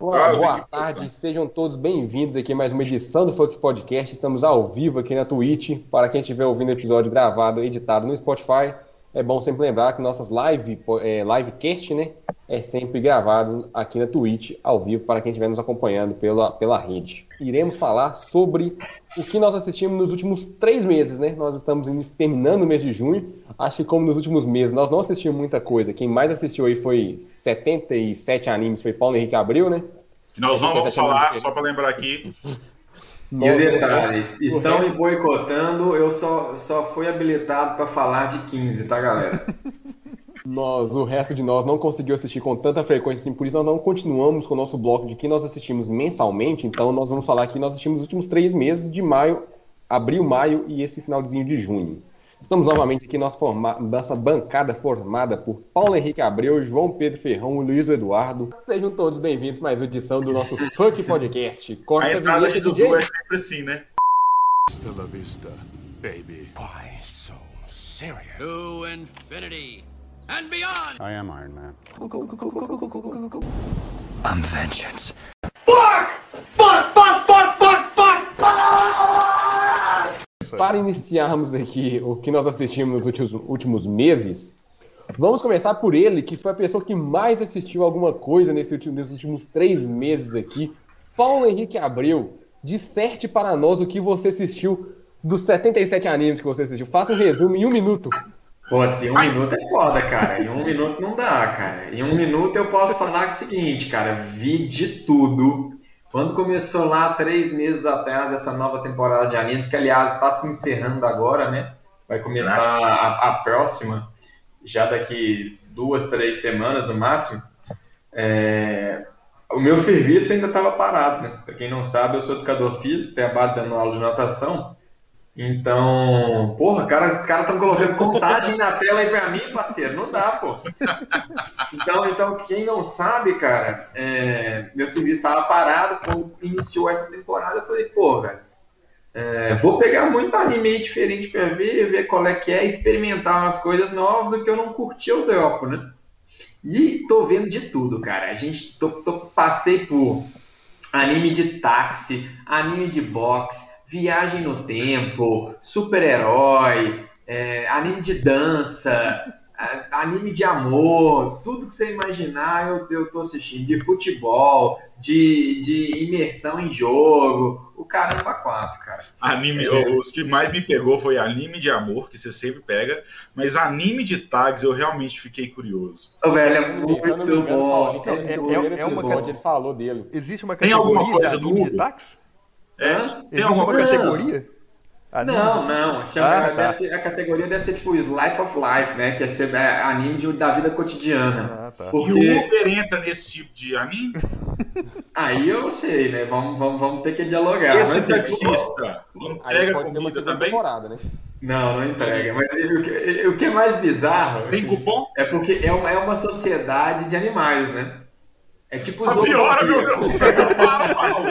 Olá, boa tarde, sejam todos bem-vindos aqui a mais uma edição do Funk Podcast. Estamos ao vivo aqui na Twitch. Para quem estiver ouvindo o episódio gravado, editado no Spotify, é bom sempre lembrar que nossas live, é, livecast, né, é sempre gravado aqui na Twitch, ao vivo, para quem estiver nos acompanhando pela, pela rede. Iremos falar sobre o que nós assistimos nos últimos três meses, né? Nós estamos terminando o mês de junho. Acho que como nos últimos meses nós não assistimos muita coisa. Quem mais assistiu aí foi 77 animes, foi Paulo Henrique Abril, né? Nós não vamos falar, só para lembrar aqui, e detalhes, estão me boicotando, eu só, só fui habilitado para falar de 15, tá, galera? Nós, o resto de nós não conseguiu assistir com tanta frequência assim, por isso nós não continuamos com o nosso bloco de que nós assistimos mensalmente, então nós vamos falar que nós assistimos os últimos três meses de maio, abril, maio e esse finalzinho de junho. Estamos novamente aqui nossa, forma... nossa bancada formada por Paulo Henrique Abreu, João Pedro Ferrão e Luiz Eduardo. Sejam todos bem-vindos a mais uma edição do nosso Funk Podcast. Corta a entrada de Dudu é sempre assim, né? Hasta la vista, baby. Why so serious? To infinity and beyond! I am Iron Man. I'm vengeance. Fuck! Fuck, fuck, fuck, fuck, fuck! para iniciarmos aqui o que nós assistimos nos últimos, últimos meses, vamos começar por ele, que foi a pessoa que mais assistiu alguma coisa nesse último, nesses últimos três meses aqui. Paulo Henrique Abreu, disserte para nós o que você assistiu dos 77 animes que você assistiu. Faça um resumo em um minuto. Putz, em um minuto é foda, cara. Em um minuto não dá, cara. Em um minuto eu posso falar o seguinte, cara. Vi de tudo quando começou lá, três meses atrás, essa nova temporada de animes, que aliás está se encerrando agora, né? Vai começar a, a, próxima, já daqui duas, três semanas no máximo. É... O meu serviço ainda estava parado, né? Para quem não sabe, eu sou educador físico, trabalho dando aula de natação. Então, porra, cara, os caras estão colocando contagem na tela aí pra mim, parceiro. Não dá, pô. Então, então quem não sabe, cara, é, meu serviço estava parado quando iniciou essa temporada. Eu falei, pô, é, vou pegar muito anime diferente pra ver, ver qual é que é, experimentar umas coisas novas, o que eu não curti eu dropo, né? E tô vendo de tudo, cara. A gente tô, tô, passei por anime de táxi, anime de boxe, viagem no tempo, super-herói, é, anime de dança, anime de amor, tudo que você imaginar eu, eu tô assistindo, de futebol, de, de imersão em jogo, o caramba quatro, cara. Anime, é. os que mais me pegou foi anime de amor, que você sempre pega, mas anime de tags eu realmente fiquei curioso. O velho é muito bom. É, é, é, é uma... ele falou dele. Existe uma categoria de anime de tags? É? Tem alguma uma categoria? Anime não, não. Chama, ah, tá. ser, a categoria deve ser tipo Life of Life, né? Que é ser é, anime de, da vida cotidiana. Ah, tá. Porque... E o Uber entra nesse tipo de anime? Aí eu não sei, né? Vamos, vamos, vamos ter que dialogar. Esse Mas, taxista entrega comida também? Né? Não, não entrega. Mas o que, o que é mais bizarro. Tem cupom? É porque é uma, é uma sociedade de animais, né? É tipo Só piora, meu Deus! Para, Paulo!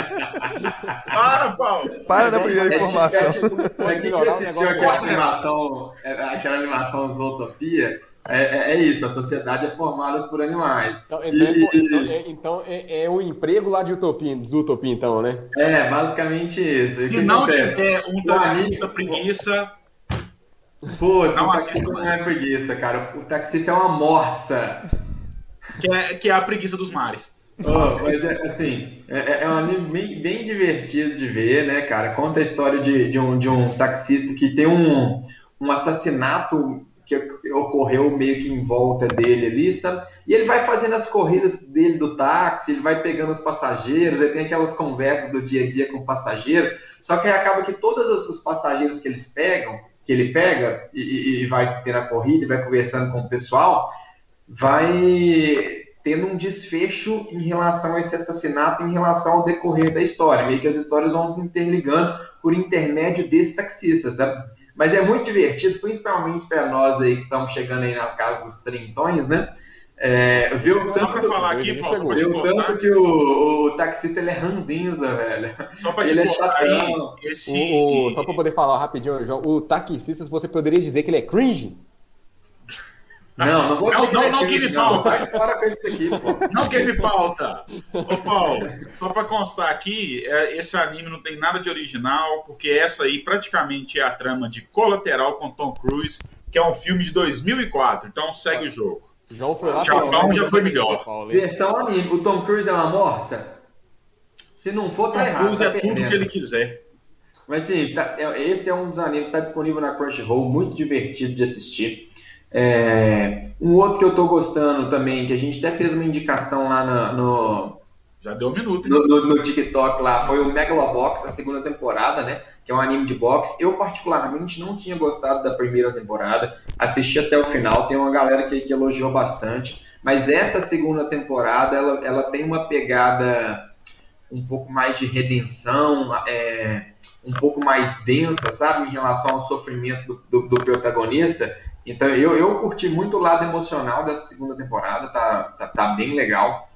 Para, Paulo! Para na primeira informação. É, tipo, é, tipo, quem assistiu aquela animação, é, aquela animação Zootopia, é, é, é, isso, a sociedade é formada por animais. Então, então, e, então, é, então é, é, o emprego lá de Utopia, Zootopia, então, né? É, basicamente isso. Se não acontece? tiver um taxista preguiça... Pô, não o taxista não é preguiça, cara. O taxista é uma morsa que é, que é a preguiça dos mares. Oh, mas é, assim, é, é, um anime bem, bem, divertido de ver, né, cara? Conta a história de, de, um, de um taxista que tem um, um assassinato que ocorreu meio que em volta dele ali, sabe? E ele vai fazendo as corridas dele do táxi, ele vai pegando os passageiros, aí tem aquelas conversas do dia a dia com o passageiro, só que acaba que todos os passageiros que eles pegam, que ele pega e, e vai ter a corrida, e vai conversando com o pessoal, vai tendo um desfecho em relação a esse assassinato, em relação ao decorrer da história. Meio que as histórias vão se interligando por intermédio desse taxista, sabe? Mas é muito divertido, principalmente para nós aí que estamos chegando aí na casa dos trintões, né? É, viu tanto, falar aqui, Paulo, viu tanto que o, o taxista ele é ranzinza, velho. Só para te ele é chatão. Esse... O, o, só para poder falar rapidinho, João, o taxista, você poderia dizer que ele é cringe? Não, não vou Não, não, não, me pauta. Sai fora com isso aqui, pô. Não que me pauta. Ô, Paulo, só pra constar aqui, é, esse anime não tem nada de original, porque essa aí praticamente é a trama de Colateral com Tom Cruise, que é um filme de 2004. Então segue o jogo. João foi lá Japão já foi melhor. Versão anime. O Tom Cruise é uma morsa? Se não for, tá Tom errado. Cruise tá é tudo que ele quiser. Mas sim, tá- é- esse é um dos animes que está disponível na Crunchyroll, muito divertido de assistir. É, um outro que eu tô gostando também, que a gente até fez uma indicação lá na- no, Já deu um minuto. no, no- no TikTok lá, foi o Megalobox, a segunda temporada, né? Que é um anime de boxe. Eu, particularmente, não tinha gostado da primeira temporada, assisti até o final, tem uma galera que, que elogiou bastante. Mas essa segunda temporada, ela, ela tem uma pegada um pouco mais de redenção, é, um pouco mais densa, sabe, em relação ao sofrimento do, do- do protagonista. Então, eu, eu curti muito o lado emocional dessa segunda temporada, tá, tá, tá bem legal.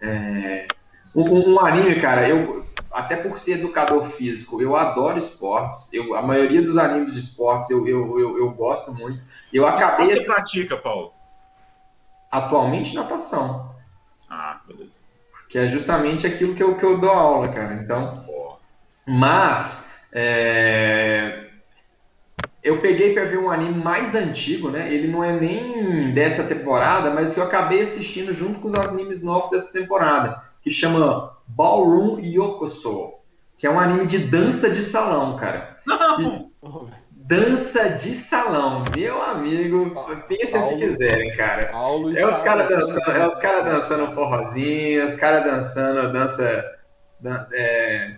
É, um, um- anime, cara, eu até por ser educador físico, eu adoro esportes. Eu, a maioria dos animes de esportes eu, eu, eu, eu gosto muito. Eu acabei Quanto você pratica, Paulo? atualmente natação, Ah, beleza. que é justamente aquilo que eu, que eu dou aula, cara. Então, Mas é, eu peguei para ver um anime mais antigo, né? Ele não é nem dessa temporada, mas que eu acabei assistindo junto com os animes novos dessa temporada, que chama Ballroom Yokoso, que é um anime de dança de salão, cara. Não! Dança de salão, meu amigo, pensa o que quiserem, cara. Paulo É os caras né? dançando, é os cara dançando forrozinho, os caras dançando dança, dan- é,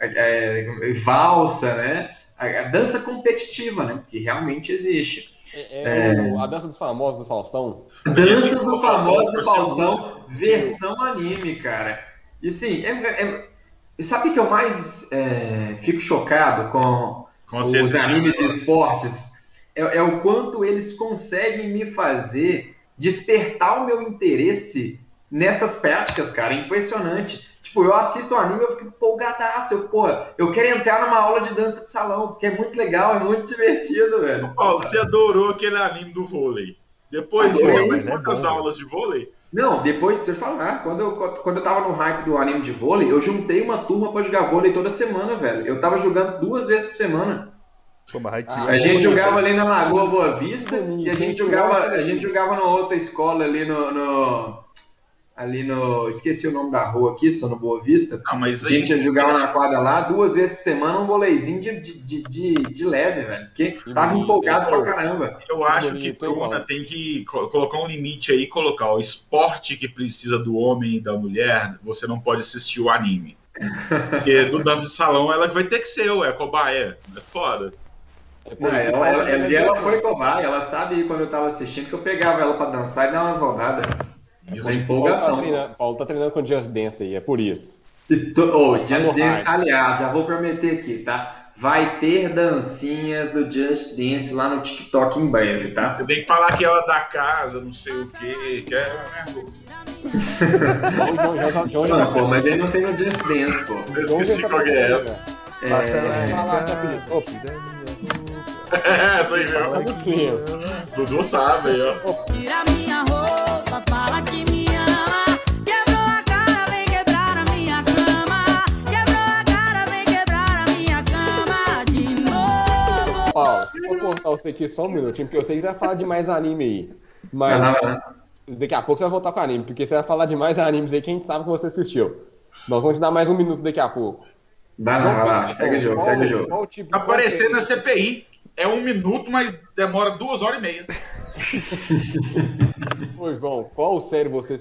é, valsa, né? A, a dança competitiva, né? Que realmente existe. É, é o- a dança dos famosos do Faustão. Dança do famoso do Faustão, versão anime, cara. E assim, é- é- sabe o que eu mais é, fico chocado com Com os assistindo. animes de esportes é, é o quanto eles conseguem me fazer despertar o meu interesse nessas práticas, cara. Impressionante. Tipo, eu assisto um anime e eu fico empolgadaço. Eu, pô, eu quero entrar numa aula de dança de salão, porque é muito legal, é muito divertido, velho. Paulo, você adorou aquele anime do vôlei. Depois disso, Adorei, você é quantas bom, aulas de vôlei? Não, depois, deixa eu falar, quando eu, quando eu tava no hype do anime de vôlei, eu juntei uma turma pra jogar vôlei toda semana, velho. Eu tava jogando duas vezes por semana. Pô, Ah, A é gente bom, jogava ali na Lagoa Boa Vista e a gente jogava, jogava a gente jogava numa outra escola ali no, no- ali no, esqueci o nome da rua aqui, só no Boa Vista. Não, mas A aí. gente jogava na quadra lá duas vezes por semana um voleizinho de, de, de, de, de leve, velho. Porque tava bonito, empolgado pra caramba. Eu acho bonito, que Bruna tem que co- colocar um limite aí, colocar o esporte que precisa do homem e da mulher, você não pode assistir o anime. Porque do dança de salão ela vai ter que ser, ué, cobaia. É foda. É Não, ela, Paulo ela, é ela, ela foi cobaia, ela sabe quando eu tava assistindo que eu pegava ela pra dançar e dar umas rodadas. E Na você- Paulo tá, empolgação. treinando, Paulo tá treinando com Just Dance aí, é por isso. To- oh, Just Dance, aliás, já vou prometer aqui, tá? Vai ter dancinhas do Just Dance lá no TikTok em breve, tá? Você tem que falar que ela é da casa, não sei o quê, que é. né? Não, pô, mas ele não tem no Just Dance, pô. Eu esqueci qual que é essa. É. É, essa aí mesmo. Dudu sabe aí, ó. Tira minha roupa, fala que cortar você aqui só um minutinho, porque eu sei que você vai falar de mais anime aí. Mas daqui a pouco você vai voltar com anime, porque você vai falar de mais animes aí que a gente sabe que você assistiu. Nós vamos te dar mais um minuto daqui a pouco. Vai lá, vai lá. Segue o jogo, Qual- segue o jogo. qual tipo- Tá qual aparecendo na CPI. É um minuto, mas demora duas horas e meia. Ô, João, qual série você.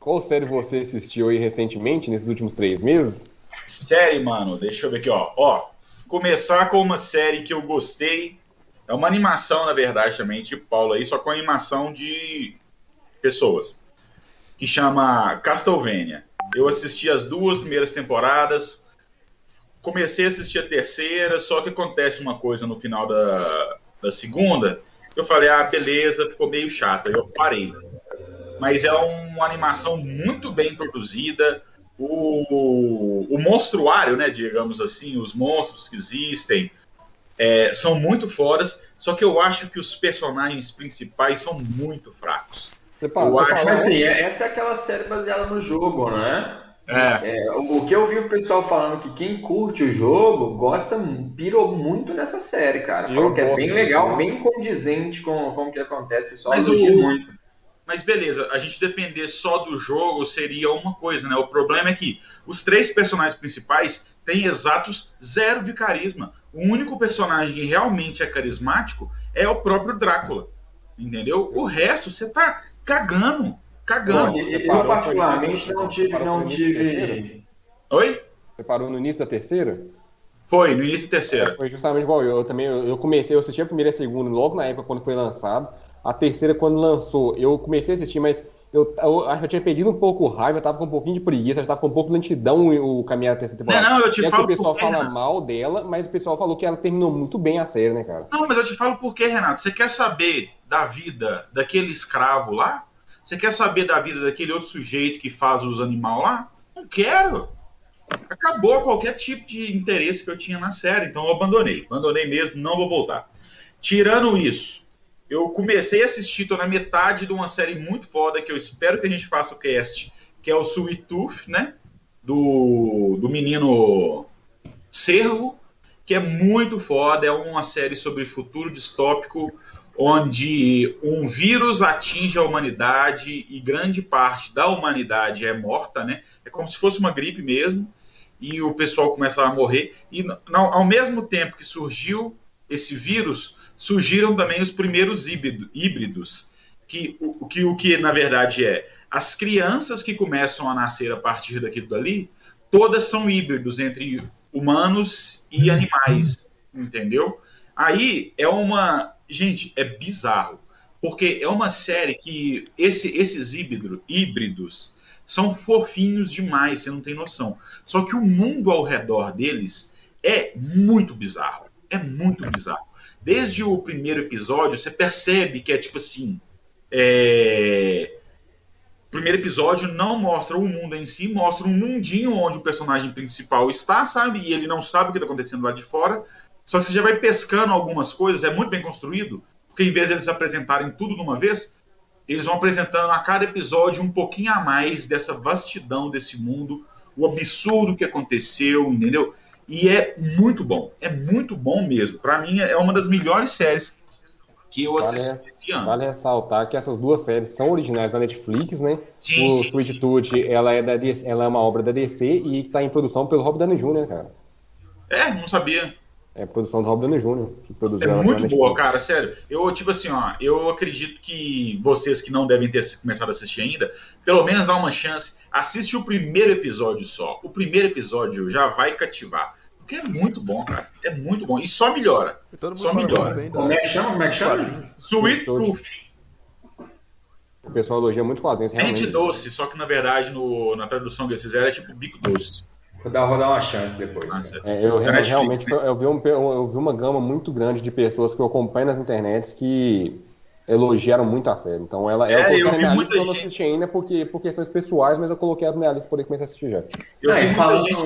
Qual série você assistiu aí recentemente, nesses últimos três meses? Série, mano, deixa eu ver aqui, ó. Ó, começar com uma série que eu gostei. É uma animação, na verdade, também, tipo Paulo aí, só com animação de pessoas. Que chama Castlevania. Eu assisti as duas primeiras temporadas. Comecei a assistir a terceira, só que acontece uma coisa no final da, da segunda. Eu falei, ah, beleza, ficou meio chato. Aí eu parei. Mas é uma animação muito bem produzida o, o monstruário, né, digamos assim, os monstros que existem, é, são muito fodas, só que eu acho que os personagens principais são muito fracos. Você, pa- Eu você acho- Mas assim, é- essa é aquela série baseada no jogo, né? É, É, o, que eu vi o pessoal falando que quem curte o jogo gosta, pirou muito nessa série, cara. Falou que é bem legal, jogo. bem condizente com, com o que acontece. O pessoal Mas o- muito. Mas beleza, a gente depender só do jogo seria uma coisa, né? O problema é que os três personagens principais têm exatos zero de carisma. O único personagem que realmente é carismático é o próprio Drácula. Entendeu? O resto você tá cagando. Cagando. Bom, eu, particularmente não tive, não tive. Oi? Você parou no início da terceira? Foi, no início da terceira. Foi justamente igual eu. Eu também eu eu comecei, eu assisti a primeira e a segunda logo na época quando foi lançado. A terceira, quando lançou, eu comecei a assistir, mas eu, eu acho que eu tinha perdido um pouco o raiva, eu tava com um pouquinho de preguiça, eu tava com um pouco de lentidão o caminhar da terceira temporada. Não, não, eu te é que falo o pessoal fala Renato. mal dela, mas o pessoal falou que ela terminou muito bem a série, né, cara? Não, mas eu te falo por quê, Renato. Você quer saber da vida daquele escravo lá? Você quer saber da vida daquele outro sujeito que faz os animais lá? Não quero. Acabou qualquer tipo de interesse que eu tinha na série, então eu abandonei. Abandonei mesmo, não vou voltar. Tirando isso, eu comecei a assistir, tô na metade de uma série muito foda que eu espero que a gente faça o cast, que é o Sweet Tooth, né? Do, do menino Cervo, que é muito foda, é uma série sobre futuro distópico, onde um vírus atinge a humanidade e grande parte da humanidade é morta, né? É como se fosse uma gripe mesmo, e o pessoal começa a morrer. E ao mesmo tempo que surgiu esse vírus, surgiram também os primeiros híbrido- híbridos, que o o que, o que na verdade é as crianças que começam a nascer a partir daquilo dali, todas são híbridos entre humanos e animais, entendeu? Aí é uma. Gente, é bizarro. Porque é uma série que esse- esses híbrido- híbridos são fofinhos demais, você não tem noção. Só que o mundo ao redor deles é muito bizarro. É muito bizarro. Desde o primeiro episódio, você percebe que é tipo assim. é, O primeiro episódio não mostra o mundo em si, mostra um mundinho onde o personagem principal está, sabe? E ele não sabe o que está acontecendo lá de fora. Só que você já vai pescando algumas coisas, é muito bem construído, porque em vez de eles apresentarem tudo de uma vez, eles vão apresentando a cada episódio um pouquinho a mais dessa vastidão desse mundo, o absurdo que aconteceu, entendeu? E é muito bom, é muito bom mesmo. Para mim é uma das melhores séries que eu Vale, assisti esse ano. vale ressaltar que essas duas séries são originais da Netflix, né? Sim, o sim, Sweet. Tooth, ela é, da ela é uma obra da DC e está em produção pelo Rob Downey Jr., cara. É, não sabia. É a produção do Rob Downey Jr., que produziu É ela muito boa, cara, sério. Eu, tipo assim, ó, eu acredito que vocês que não devem ter começado a assistir ainda, pelo menos dá uma chance. Assiste o primeiro episódio só. O primeiro episódio já vai cativar. Porque é muito bom, cara. É muito bom. E só melhora. E todo mundo Só melhora. bem Como é que chama? Como é que chama? Sweet. Tooth. O pessoal elogia muito quadrinhos, realmente. Dente doce, só que na verdade no, na tradução que eles fizeram é tipo bico doce. Vou dar, vou dar uma chance depois. Ah. É, eu, É Netflix, realmente eu vi, um, eu vi uma gama muito grande de pessoas que eu acompanho nas internets que elogiaram muito a série. Então ela É, eu coloquei eu na vi minha muita lista, eu não gente- assisti ainda porque, por questões pessoais, mas eu coloquei ela na minha lista para poder começar a assistir já. Eu não, vi muita falando... gente.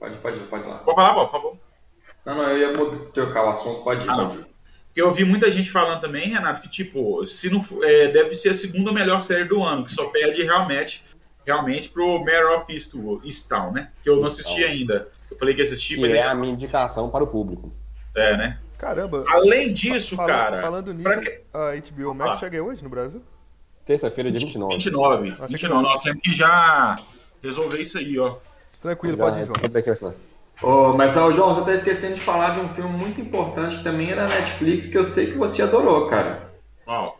Pode, pode, pode lá. Pode falar, por favor. Não, não, eu ia trocar o assunto, pode ir, Ah, pode. Porque eu vi muita gente falando também, Renato, que tipo, se não é, deve ser a segunda melhor série do ano, que só perde realmente, realmente pro Mare of Eastwood, Easttown, né? Que eu não assisti ainda. Eu falei que ia assistir, Que mas é ainda a minha indicação para o público. é, né? Caramba. Além disso, fala- cara, Falando nisso, que- a HBO Max Ah. chega hoje no Brasil? Terça-feira, dia 29. 29, Achei que 29, não. nós temos que já resolver isso aí, ó. Tranquilo, Já- pode ir, João. Ô, mas, ó, João, você tá esquecendo de falar de um filme muito importante que também é da Netflix que eu sei que você adorou, cara. Ó,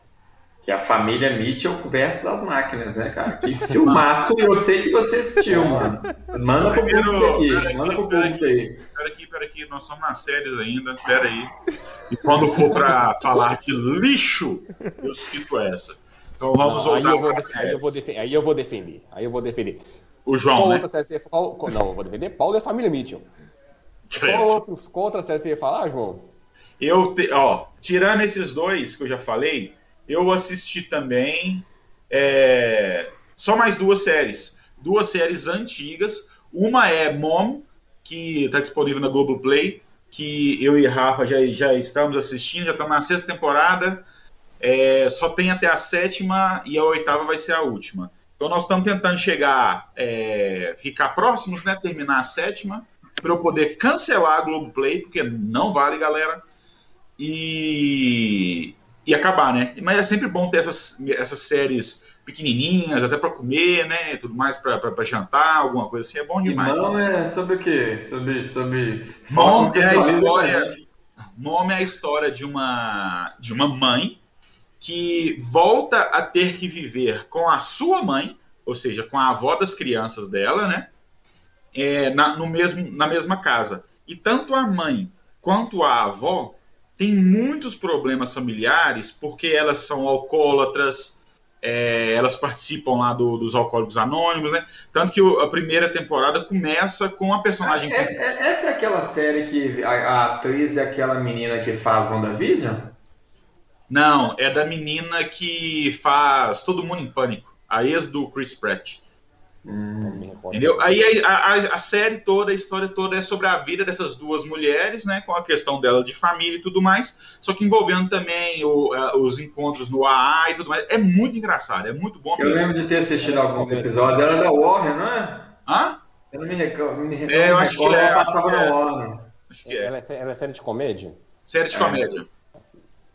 Que é a família Mitchell versus as máquinas, né, cara? Que filmaço eu sei que você assistiu, mano. Manda pro Primeiro, público aqui, aqui, manda pro público aí. pera aqui, pera aqui, nós somos nas séries ainda, pera aí. E quando for pra falar de lixo, eu cito essa. Então vamos Não, aí, voltar eu vou aí eu vou defe- aí eu vou defender. Aí eu vou defender. O João, Qual né? outra série você? Qual- Não, eu vou defender Paulo e a família Mitchell. Qual, outros, qual outra série você ia falar, João? Eu, te- ó, tirando esses dois que eu já falei, eu assisti também é, só mais duas séries. Duas séries antigas. Uma é Mom, que está disponível na Globoplay. que eu e Rafa já, já estamos assistindo, já estamos na sexta temporada. É, só tem até a sétima e a oitava vai ser a última. Então nós estamos tentando chegar, é, ficar próximos, né? Terminar a sétima, para eu poder cancelar a Globoplay, porque não vale, galera. E, e acabar, né? Mas é sempre bom ter essas, essas séries pequenininhas, até para comer, né? Tudo mais para jantar, alguma coisa assim, é bom demais. Irmão é sobre o quê? Sobre. sobre... Mom é a história. Mom é a história de uma, de uma mãe que volta a ter que viver com a sua mãe, ou seja, com a avó das crianças dela, né? É, na, no mesmo, na mesma casa. E tanto a mãe quanto a avó têm muitos problemas familiares porque elas são alcoólatras, é, elas participam lá do, dos Alcoólicos Anônimos, né? Tanto que o, a primeira temporada começa com a personagem. É, é, essa é aquela série que a, a, atriz é aquela menina que faz WandaVision? Não, é da menina que faz Todo Mundo em Pânico, a ex do Chris Pratt. Hum. Entendeu? Aí a, a, a, série toda, a história toda é sobre a vida dessas duas mulheres, né? Com a questão dela de família e tudo mais, só que envolvendo também o, uh, os encontros no AA e tudo mais. É muito engraçado, é muito bom. Eu mesmo. lembro de ter assistido é, alguns episódios. Era da Warner, não é? Hã? Eu não me recordo. Me recordo é, eu acho que é. Ela passava é. na Warner. Acho que é. Ela, é. ela é série de comédia? Série de comédia.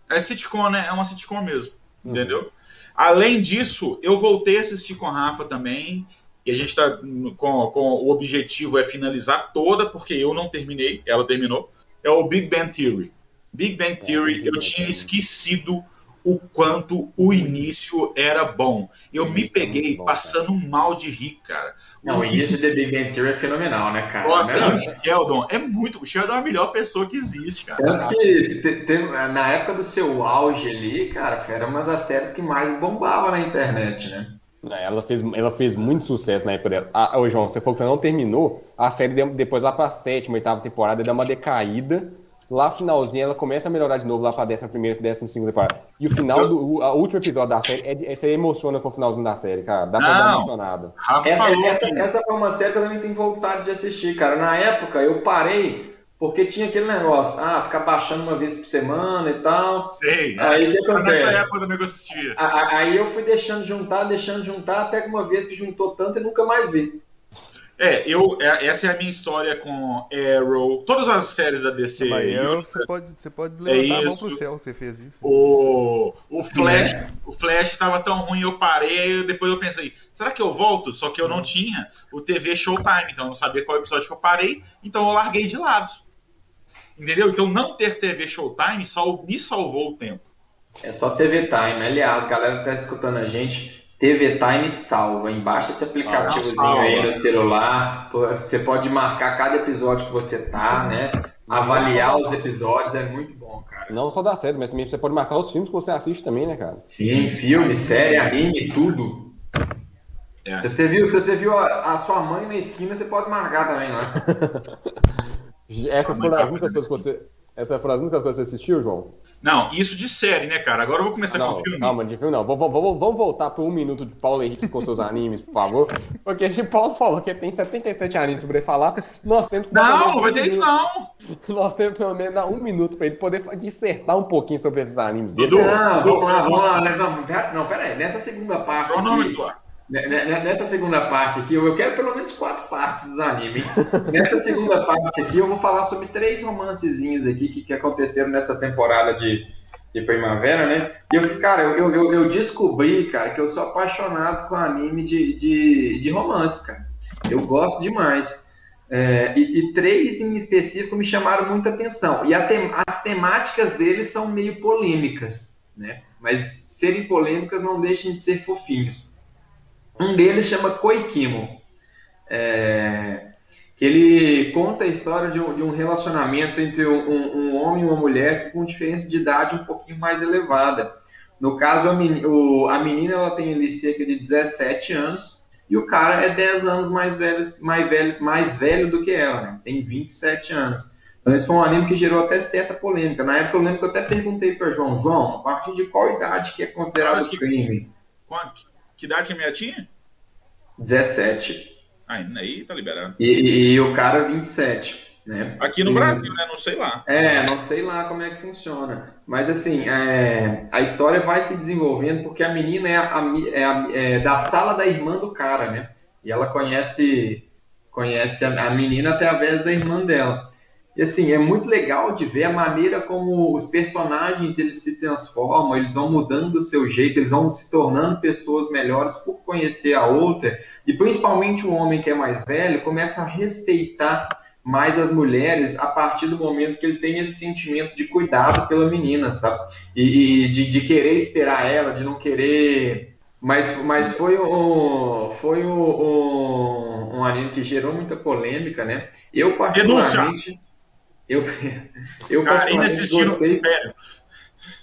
É sitcom, né? É uma sitcom mesmo. Uhum. Entendeu? Além disso, eu voltei a assistir com a Rafa também. E a gente está com, com o objetivo é finalizar toda, porque eu não terminei, ela terminou. É o Big Bang Theory. Big Bang Theory, eu tinha esquecido o quanto o início era bom. Eu me peguei passando mal de rir, cara. Não, o início de Big Bang Theory é fenomenal, né, cara? Nossa, e o Sheldon é muito. O Sheldon é a melhor pessoa que existe, cara. Tanto que te, te, na época do seu auge ali, cara, era uma das séries que mais bombava na internet, né? Ela fez, ela fez muito sucesso na época dela. Ah, ô, João, você falou que você não terminou. A série depois lá pra sétima, oitava temporada dá uma decaída. Lá finalzinho ela começa a melhorar de novo lá pra décima primeira, décima segunda temporada. E o final do o, o último episódio da série, é, esse aí emociona com o finalzinho da série, cara. Dá pra Não. dar uma emocionada. Essa, essa, essa foi uma série que eu também tenho vontade de assistir, cara. Na época eu parei porque tinha aquele negócio, ah, ficar baixando uma vez por semana e tal. Sei. Aí o que Nessa acontece? época também que eu assistia. A- a- Aí eu fui deixando juntar, deixando juntar, até que uma vez que juntou tanto e nunca mais vi. É, eu, é- essa é a minha história com Arrow, todas as séries da DC. Mas eu- eu, você pode, você pode levantar a mão isso. pro céu, você fez isso. O, o Flash, Né? o Flash tava tão ruim, eu parei, aí depois eu pensei, será que eu volto? Só que eu não tinha o TV Showtime, então eu não sabia qual episódio que eu parei, então eu larguei de lado. Entendeu? Então não ter TV Showtime sal, me salvou o tempo. É só TV Time. Aliás, galera que tá escutando a gente, TV Time salva. Embaixo esse aplicativozinho Ah, aí no celular. Você pode marcar cada episódio que você tá, né? Avaliar os episódios é muito bom, cara. Não só da série, mas também você pode marcar os filmes que você assiste também, né, cara? Sim, filme, série, anime, tudo. É. Se você viu, se você viu a, a sua mãe na esquina, você pode marcar também, não é? Essas foram as únicas coisas que você. Essas foram as únicas coisas que você assistiu, João? Não, isso de série, né, cara? Agora eu vou começar com Não, o filme. calma, de filme não. Vamos, vamos, vamos voltar para um minuto de Paulo Henrique com seus animes, por favor. Porque se Paulo falou que tem 77 animes para ele falar, nós temos que Não, menos não vai um ter isso não. Nós temos pelo menos um minuto para ele poder dissertar um pouquinho sobre esses animes dele. Dudu, Não, vamos lá, vamos lá. né, não, pera aí. Nessa segunda parte aqui, Cronômetro. ne- nessa segunda parte aqui, eu quero pelo menos quatro partes dos animes. Nessa segunda parte aqui, eu vou falar sobre três romancezinhos aqui que, que aconteceram nessa temporada de, de primavera, né? E eu, cara, eu, eu, eu descobri, cara, que eu sou apaixonado com anime de, de, de romance, cara. Eu gosto demais. É, e, e três em específico me chamaram muita atenção. E tem- as temáticas deles são meio polêmicas, né? Mas serem polêmicas não deixam de ser fofinhos. Um deles chama Koikimo, é, que ele conta a história de um, de um relacionamento entre um, um- homem e uma mulher com diferença de idade um pouquinho mais elevada. No caso, a, meni- o- a menina ela tem ali cerca de 17 anos e o cara é 10 anos mais velho, mais velho, mais velho do que ela, né? Tem 27 anos. Então, esse foi um anime que gerou até certa polêmica. Na época, eu lembro que eu até perguntei para João, João, a partir de qual idade que é considerado que- crime? Quanto? Que idade que a minha tinha? 17. Aí, aí tá liberado. E, e- e o cara 27. né? Aqui no E- Brasil, né? Não sei lá. É, não sei lá como é que funciona. Mas assim, é, a história vai se desenvolvendo porque a menina é, a- é a- é da sala da irmã do cara, né? E ela conhece, conhece a, a menina através da irmã dela. E assim, é muito legal de ver a maneira como os personagens eles se transformam, eles vão mudando do seu jeito, eles vão se tornando pessoas melhores por conhecer a outra. E principalmente o homem que é mais velho começa a respeitar mais as mulheres a partir do momento que ele tem esse sentimento de cuidado pela menina, sabe? E, e de, de querer esperar ela, de não querer. Mas, mas foi, um, foi um, um, um anime que gerou muita polêmica, né? Eu, particularmente. Eu, eu particularmente gostei.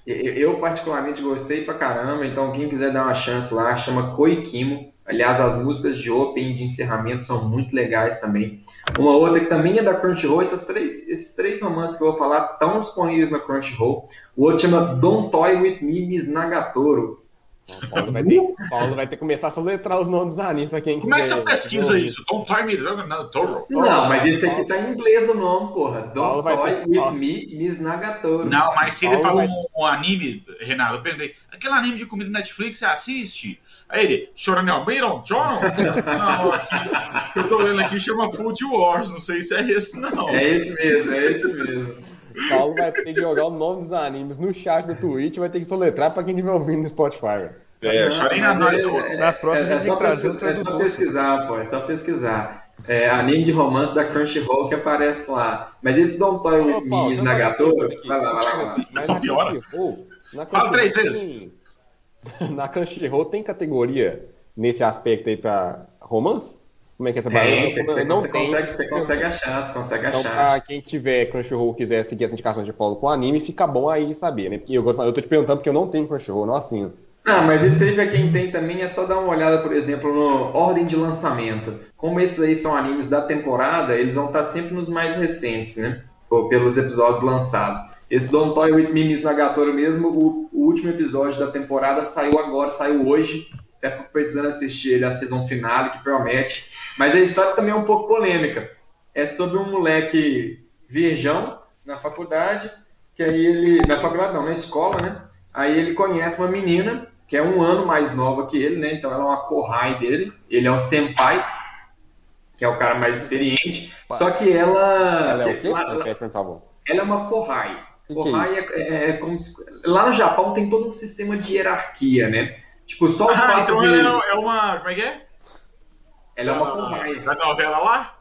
Eu, eu particularmente gostei pra caramba, então quem quiser dar uma chance lá, chama Koikimo. Aliás, as músicas de opening e de encerramento são muito legais também. Uma outra que também é da Crunchyroll, essas três, esses três romances que eu vou falar estão disponíveis na Crunchyroll. O outro chama Don't Toy With Me, Miss Nagatoro. O Paulo vai ter, o Paulo vai ter que começar a soletrar os nomes dos animes pra quem como é que você pesquisa isso? Don't time me, não, Toro. Não, mas esse aqui tá em inglês o nome, porra. Paulo Don't vai Toy ter- With Paulo- Me, Miss Nagatoro. Não, mas se ele Paulo falou vai- um, um anime, Renato, eu perguntei, aquele anime de comida Netflix, você assiste? Aí ele, chorando Albeiro, John? Não, aqui, eu tô lendo aqui, chama Food Wars, não sei se é esse, não. É esse mesmo, é esse mesmo. O Paulo vai ter que jogar o nome dos animes no chat do Twitch e vai ter que soletrar pra quem estiver ouvindo no Spotify. É, chorei na Mas noite. é- Nas próximas é, é só trazer um pesquisar- É só tradutor. pesquisar, pô, é só pesquisar. É, anime de romance da Crunchyroll que aparece lá. Mas esse Don't Toy With Me, aqui. vai lá, vai lá, vai lá. Mas Só piora. Fala três vezes. Na Crunchyroll tem categoria nesse aspecto aí pra romance? Como é que é essa Tem, barulho? você, você, não você tem. consegue, você consegue achar, você consegue Então, achar. pra quem tiver Crunchyroll quiser seguir as indicações de Paulo com anime, fica bom aí saber, né? Porque eu, eu tô te perguntando porque eu não tenho Crunchyroll, não assino. Ah, mas isso aí pra quem tem também é só dar uma olhada, por exemplo, no ordem de lançamento. Como esses aí são animes da temporada, eles vão estar sempre nos mais recentes, né? Ou pelos episódios lançados. Esse Don't Toy With Me, Miss Nagatoro mesmo, o, o último episódio da temporada saiu agora, saiu hoje. Até fico precisando assistir ele, a season finale, que promete. Mas a história também é um pouco polêmica. É sobre um moleque virgão na faculdade, que aí ele... Na faculdade não, na escola, né? Aí ele conhece uma menina que é um ano mais nova que ele, né? Então ela é uma kohai dele. Ele é o senpai, que é o cara mais experiente. Só que ela... Ela é o quê? ela- Repete, por favor. ela é uma é Kohai é, é- é como se- Lá no Japão tem todo um sistema de hierarquia, né? Tipo, só o Ah, fato então de... ela é é uma. Como é que é? Ela é uma kohai. Da novela lá?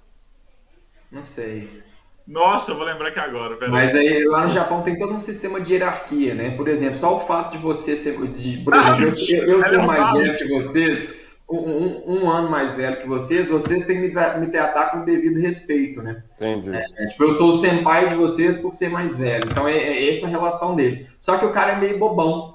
Não sei. Nossa, eu vou lembrar aqui agora. Pera Mas aí. aí lá no Japão tem todo um sistema de hierarquia, né? Por exemplo, só o fato de você ser. De, por exemplo, eu, eu, eu Ela é sou um mais velho que vocês, um, um- um ano mais velho que vocês, vocês têm que me, tra- me tratar com devido respeito, né? Entendi. É, tipo, eu sou o senpai de vocês por ser mais velho. Então é, é essa a relação deles. Só que o cara é meio bobão.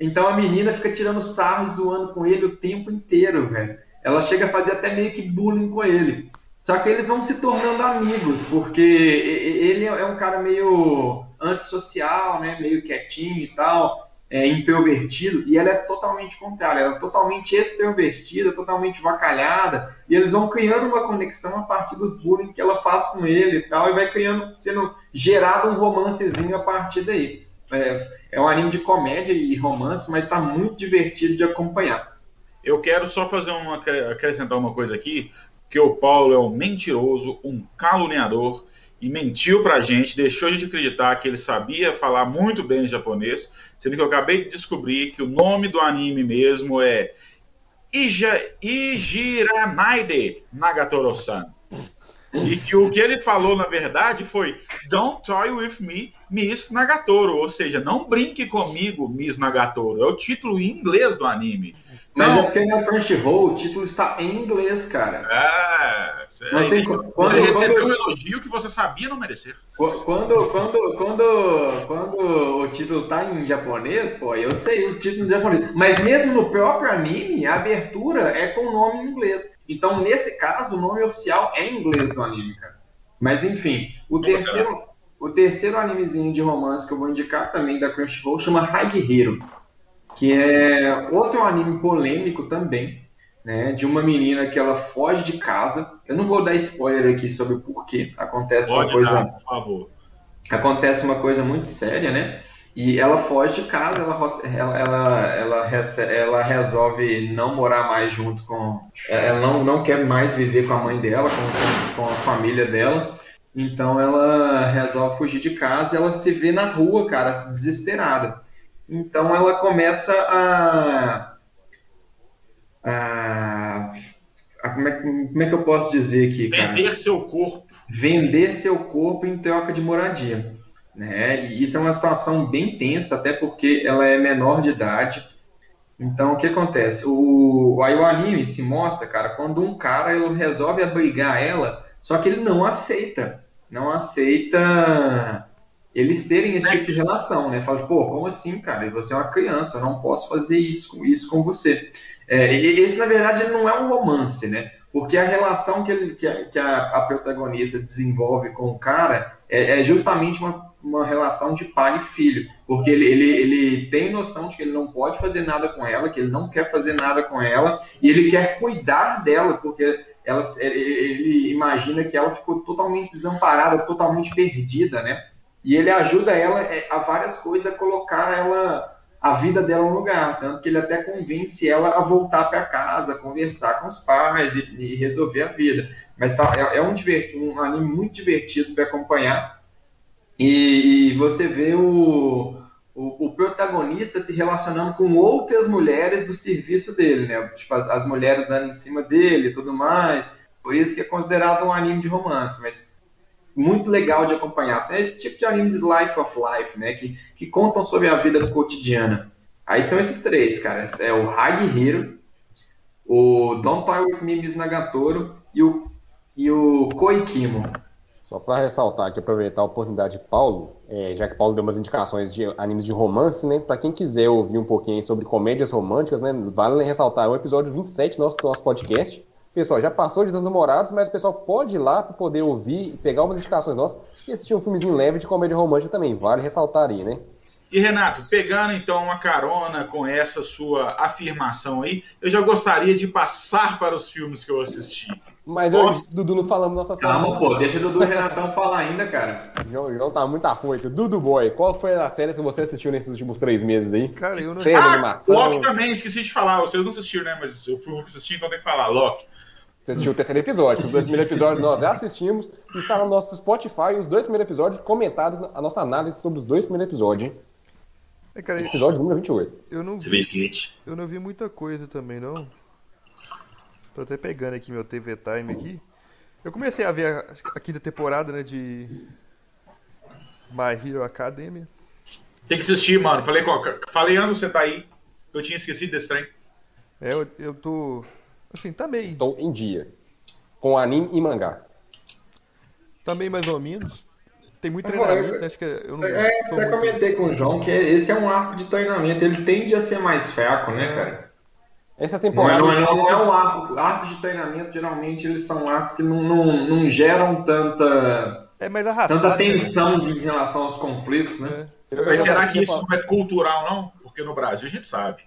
Então a menina fica tirando sarro e zoando com ele o tempo inteiro, velho. Ela chega a fazer até meio que bullying com ele. Só que eles vão se tornando amigos, porque ele é um cara meio antissocial, né? Meio quietinho e tal, é, introvertido, e ela é totalmente contrária, ela é totalmente extrovertida, totalmente vacalhada, e eles vão criando uma conexão a partir dos bullying que ela faz com ele e tal, e vai criando, sendo gerado um romancezinho a partir daí. É, é um anime de comédia e romance, mas tá muito divertido de acompanhar. Eu quero só fazer uma, acrescentar uma coisa aqui, que o Paulo é um mentiroso, um caluniador, e mentiu pra gente, deixou a gente acreditar que ele sabia falar muito bem japonês, sendo que eu acabei de descobrir que o nome do anime mesmo é Ija, Ijiranaide Nagatoro-san. E que o que ele falou, na verdade, foi Don't toy with me, Miss Nagatoro. Ou seja, não brinque comigo, Miss Nagatoro. É o título em inglês do anime. Mas é Não, porque na Crunchyroll o título está em inglês, cara. é, você, Não tem você quando- recebeu quando- um elogio que você sabia não merecer. Qu- Quando, quando, quando, quando o título tá em japonês, pô, eu sei o título em japonês. Mas mesmo no próprio anime, a abertura é com o nome em inglês. Então, nesse caso, o nome oficial é em inglês do anime, cara. Mas enfim, o Como terceiro, o terceiro animezinho de romance que eu vou indicar também da Crunchyroll chama Hagihiro, que é outro anime polêmico também. né, de uma menina que ela foge de casa. Eu não vou dar spoiler aqui sobre o porquê. Acontece Pode uma coisa, dar, por favor. acontece uma coisa muito séria, né? E ela foge de casa, ela, ela, ela, ela, ela resolve não morar mais junto com. Ela não, não quer mais viver com a mãe dela, com, com a família dela. Então ela resolve fugir de casa e ela se vê na rua, cara, desesperada. Então ela começa a. a, a- como, é, que- como é que eu posso dizer aqui, cara? Vender seu corpo. vender seu corpo em troca de moradia. Né? E isso é uma situação bem tensa, até porque ela é menor de idade. Então, o que acontece? O, aí o anime se mostra, cara, quando um cara ele resolve abrigar ela, só que ele não aceita. Não aceita eles terem esse tipo de relação, né? Fala, pô, como assim, cara? Você é uma criança, eu não posso fazer isso, isso com você. É, esse, na verdade, não é um romance, né? Porque a relação que, ele, que, a, que a protagonista desenvolve com o cara é, é justamente uma, uma relação de pai e filho. Porque ele, ele, ele tem noção de que ele não pode fazer nada com ela, que ele não quer fazer nada com ela, e ele quer cuidar dela, porque ela, ele, imagina que ela ficou totalmente desamparada, totalmente perdida, né? E ele ajuda ela é, a várias coisas, a colocar ela a vida dela no lugar, tanto que ele até convence ela a voltar para casa, conversar com os pais e, e resolver a vida. Mas tá, é, é um, um anime muito divertido para acompanhar. E, e você vê o, o, o protagonista se relacionando com outras mulheres do serviço dele, né? Tipo, as, as mulheres dando em cima dele e tudo mais. Por isso que é considerado um anime de romance, mas muito legal de acompanhar. É esse tipo de anime de life of life, né? Que, que contam sobre a vida cotidiana. Aí são esses três, cara. É o Hag Hero, o Don't Toy With Me Miss Nagatoro e o, e o Koikimo. Só para ressaltar aqui, aproveitar a oportunidade de Paulo, é, já que Paulo deu umas indicações de animes de romance, né? Para quem quiser ouvir um pouquinho sobre comédias românticas, né? Vale ressaltar o episódio 27 do nosso, nosso podcast. Pessoal, já passou de Dos Namorados, mas o pessoal pode ir lá para poder ouvir e pegar umas indicações nossas e assistir um filmezinho leve de comédia romântica também. Vale ressaltar aí, né? E Renato, pegando então uma carona com essa sua afirmação aí, eu já gostaria de passar para os filmes que eu assisti. Mas eu e Dudu não falamos nossa Calma, pô, deixa o Dudu e o Renatão falar ainda, cara. O João, João tá muito afoito. Dudu Boy, qual foi a série que você assistiu nesses últimos três meses aí? Cara, eu não de Ah, animação. Loki também, esqueci de falar. Vocês não assistiram, né? Mas eu fui o que assisti, então tem que falar. Loki. Você assistiu o terceiro episódio. Os dois primeiros episódios nós já assistimos. E está no nosso Spotify os dois primeiros episódios comentados, a nossa análise sobre os dois primeiros episódios, hein? É, cara, Episódio número 28. eu não Você vi, eu não vi muita coisa também, não. Tô até pegando aqui meu TV Time aqui. Eu comecei a ver a, a quinta temporada, né, de My Hero Academia. Tem que assistir, mano. Falei. Falei antes você tá aí. Eu tinha esquecido desse trem. É, eu, eu tô. Assim, tá meio. Estou em dia. Com anime e mangá. Tá meio mais ou menos. Tem muito É, treinamento, é, né? Acho que eu não É, até muito. comentei com o João que esse é um arco de treinamento. Ele tende a ser mais fraco, né, É. cara? Essa Não é, temporada. não, é, não é um arco. Arcos de treinamento, geralmente, eles são arcos que não, não, não geram tanta, É mais arrastado. tanta né? tensão em relação aos conflitos, né? É. Mas será que isso não é cultural, não? Porque no Brasil a gente sabe.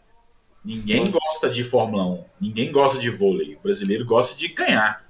Ninguém gosta de Fórmula 1. Ninguém gosta de vôlei. O brasileiro gosta de ganhar.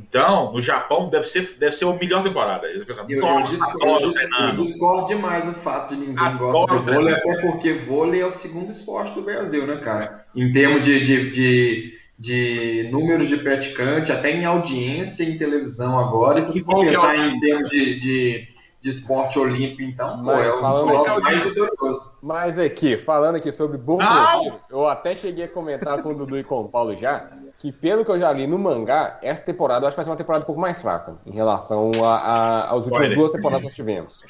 Então, no Japão, deve ser, deve ser a melhor temporada. Eles pensam, Eu, eu, nossa, discordo, adoro eu, dis- eu treinando. discordo demais do fato de ninguém Adoro gosta de vôlei, treinando. até porque vôlei é o segundo esporte do Brasil, né, cara? Em termos de, de, de, de números de praticante, até em audiência em televisão agora, e se você é pensar o em termos de, de, de esporte olímpico, então, pô, Mas é o falando esporte aqui- mais vitorioso. Mas aqui, falando aqui sobre! Hero, eu até cheguei a comentar com o Dudu e com o Paulo já, que pelo que eu já li no mangá, essa temporada eu acho que vai ser uma temporada um pouco mais fraca em relação a, últimas duas temporadas que nós tivemos.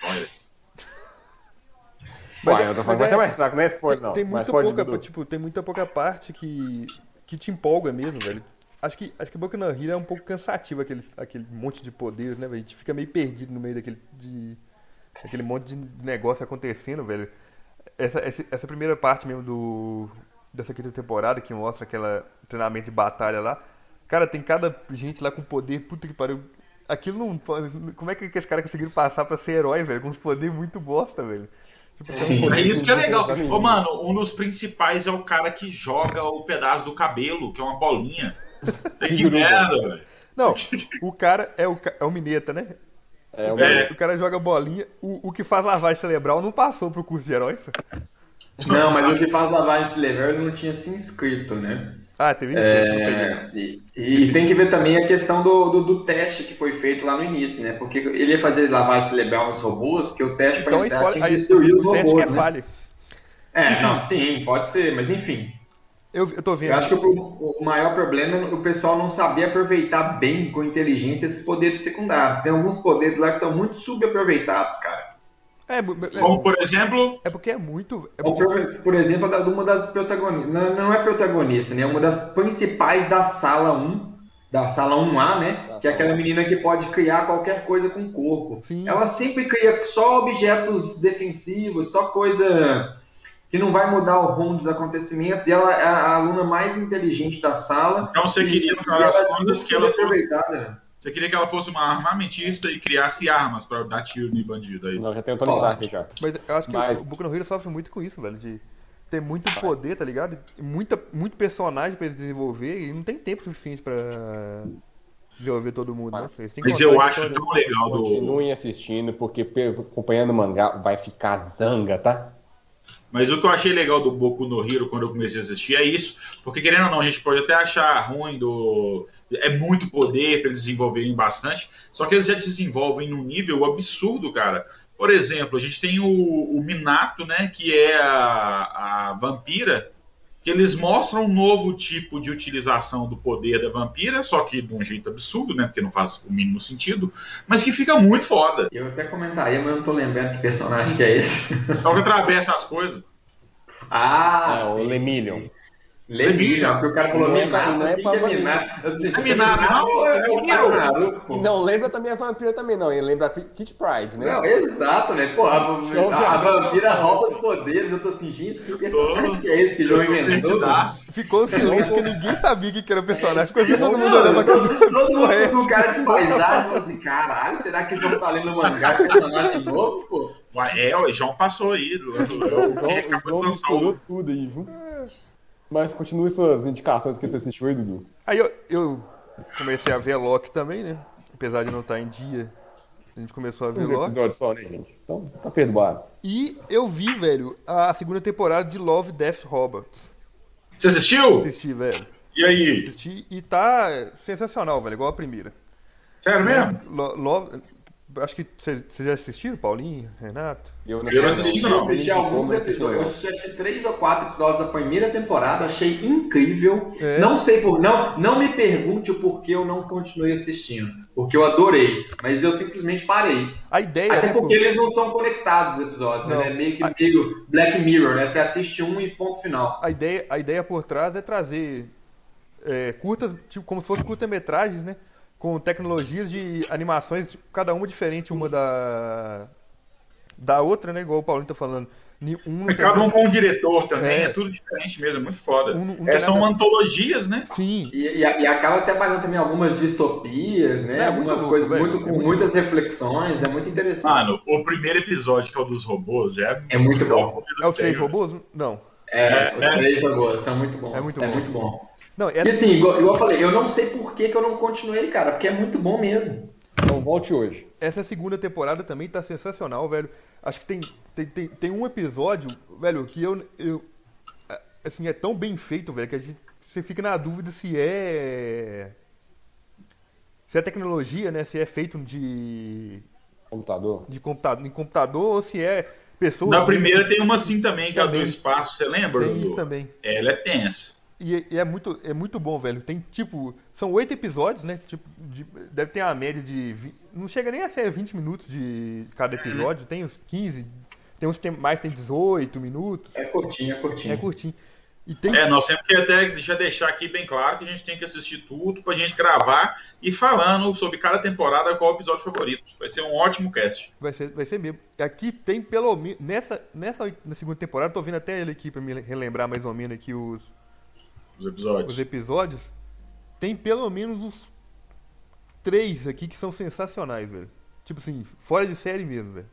Mas Uai, eu tô falando mas é- mais fraco, não é spoiler, Tem, não. tem Mas muita pouca, tipo, tem muita pouca parte que, que te empolga mesmo, velho. Acho que, acho que Boku no Hero é um pouco cansativo aquele, aquele monte de poderes, né, velho? A gente fica meio perdido no meio daquele, de, aquele monte de negócio acontecendo, velho. Essa, essa, essa primeira parte mesmo do, dessa quinta temporada que mostra aquela treinamento de batalha lá. Cara, tem cada gente lá com poder, puta que pariu. Aquilo não. Como é que, que os caras conseguiram passar pra ser herói, velho? Com uns poderes muito bosta, velho. Tipo, tem um É isso que é legal. Ô, mano, um dos principais é o cara que joga o pedaço do cabelo, que é uma bolinha. Que Juro, merda, velho. Não, o cara é o, é o Mineta, né? É, o É. O cara joga bolinha. O, o que faz lavagem cerebral não passou pro curso de heróis. Não, mas o que faz lavagem cerebral ele não tinha se inscrito, né? Ah, teve peguei. É, e, e tem que ver também a questão do, do, do teste que foi feito lá no início, né? Porque ele ia fazer lavagem cerebral nos robôs, porque o teste para Então a entrar tinha que destruir os o teste que robôs, é né? falha. É, não, sim, pode ser, mas enfim. Eu, eu tô vendo. Eu acho que o, o maior problema é o pessoal não saber aproveitar bem com inteligência esses poderes secundários. Tem alguns poderes lá que são muito subaproveitados, cara. É, é, Como, por exemplo, é porque é muito. É porque- por, por exemplo, uma das protagonistas. Não, não é protagonista, né? É uma das principais da sala 1, da sala 1A, né? Da que é aquela menina que pode criar qualquer coisa com o corpo. Sim. Ela sempre cria só objetos defensivos, só coisa que não vai mudar o rumo dos acontecimentos. E ela é a aluna mais inteligente da sala. então você queria, no final das ela é contas, que ela fosse. Você queria que ela fosse uma armamentista e criasse armas pra dar tiro em bandido, é isso? Não, já tem o Tony. Stark já. Mas eu acho que Mas- o Boku no Hero sofre muito com isso, velho. De ter muito poder, tá ligado? Muita, muito personagem pra eles desenvolver e não tem tempo suficiente pra desenvolver todo mundo, né? Têm que Mas eu a acho tão legal do. Continuem assistindo, porque acompanhando o mangá vai ficar zanga, tá? Mas o que eu achei legal do Boku no Hero quando eu comecei a assistir é isso, porque querendo ou não, a gente pode até achar ruim do. É muito poder para eles desenvolverem bastante, só que eles já desenvolvem num nível absurdo, cara. Por exemplo, a gente tem o, o Minato, né, que é a, a vampira, que eles mostram um novo tipo de utilização do poder da vampira, só que de um jeito absurdo, né, porque não faz o mínimo sentido, mas que fica muito foda. Eu até comentaria, mas eu não tô lembrando que personagem que é esse. Só que atravessa as coisas. Ah, é, o sim, Lemillion. Lemillion, porque o cara falou Não é- Minato, não é é disse, É não, é é o cara do Naruto, pô. E não lembra também a vampira também, não. Ele lembra a Kit Pride, né? Não, exato, né? Pô, a, a, a vampira rouba os poderes. Eu tô assim, gente, que personagem que é esse que o João inventou? Perdidaço. Ficou um silêncio porque ninguém sabia o que era o personagem. Ficou assim, todo mundo Não, olhando pra todo, aquilo. todo mundo com cara de paisagem falou assim: caralho, será que o João tá lendo mangá de personagem novo, pô? É, o João passou aí. O João, misturou tudo aí, viu? Mas continue suas indicações que você assistiu aí, Dudu. Aí eu, eu comecei a ver Loki também, né? Apesar de não estar em dia, a gente começou a ver Um Loki. episódio só, né, gente? Então, tá perdoado. E eu vi, velho, a segunda temporada de Love, Death, Robot. Você assistiu? Assisti, velho. E aí? Assisti e tá sensacional, velho, igual a primeira. Sério mesmo? Lo- Love, acho que vocês já assistiram, Paulinho, Renato? Eu Eu não assisti, não. Eu assisti alguns episódios, eu assisti acho que três ou quatro episódios da primeira temporada, achei incrível. É. Não sei por. Não, não me pergunte o porquê eu não continuei assistindo. Porque eu adorei, mas eu simplesmente parei. A ideia, Até né, porque pô, eles não são conectados os episódios, Não. né? É meio que meio Black Mirror, né? Você assiste um e ponto final. a ideia, a ideia por trás é trazer é, curtas, tipo, como se fossem curta-metragens, né? Com tecnologias de animações, tipo, cada uma diferente uma da da outra, né? Igual o Paulinho tá falando. Um É tem cada um com um diretor também, É. é, tudo diferente mesmo, é muito foda. Um- um É, são nada- antologias, né? Sim, E, e, e acaba até pagando também algumas distopias, né? É, algumas louco, coisas muito, É com muito muitas reflexões, é muito interessante. Mano, o primeiro episódio, que é o dos robôs, é, É muito bom. coisa é os três robôs? Não. É, os é. três robôs são muito bons. É muito é bom. muito bom. Não, E assim, igual, igual eu falei, eu não sei por que, que eu não continuei, cara, porque é muito bom mesmo. Então volte hoje. essa segunda temporada também tá sensacional, velho. Acho que tem, tem, tem, tem um episódio, velho, que eu, eu. Assim, é tão bem feito, velho, que a gente, você fica na dúvida se é. Se é tecnologia, né? Se é feito de. Computador. de computador, em computador ou se é pessoas. Na primeira tem uma assim também, que é a do Também. espaço, você lembra? Tem isso também. Ela é tensa. E, e é, muito, é muito bom, velho. Tem tipo. São oito episódios, né? Tipo, de- deve ter uma média de. vi- não chega nem a ser 20 minutos de cada episódio. Tem uns 15. Tem uns que tem mais, tem 18 minutos. É curtinho, é curtinho. É curtinho. E tem. É, nós sempre que até já deixar aqui bem claro que a gente tem que assistir tudo pra gente gravar e falando sobre cada temporada qual é o episódio favorito. Vai ser um ótimo cast. Vai ser, vai ser mesmo. Aqui tem pelo menos. Nessa, nessa na segunda temporada, tô vendo até ele aqui pra me relembrar mais ou menos aqui os, Os episódios. os episódios. Tem pelo menos uns três aqui que são sensacionais, velho. Tipo assim, fora de série mesmo, velho.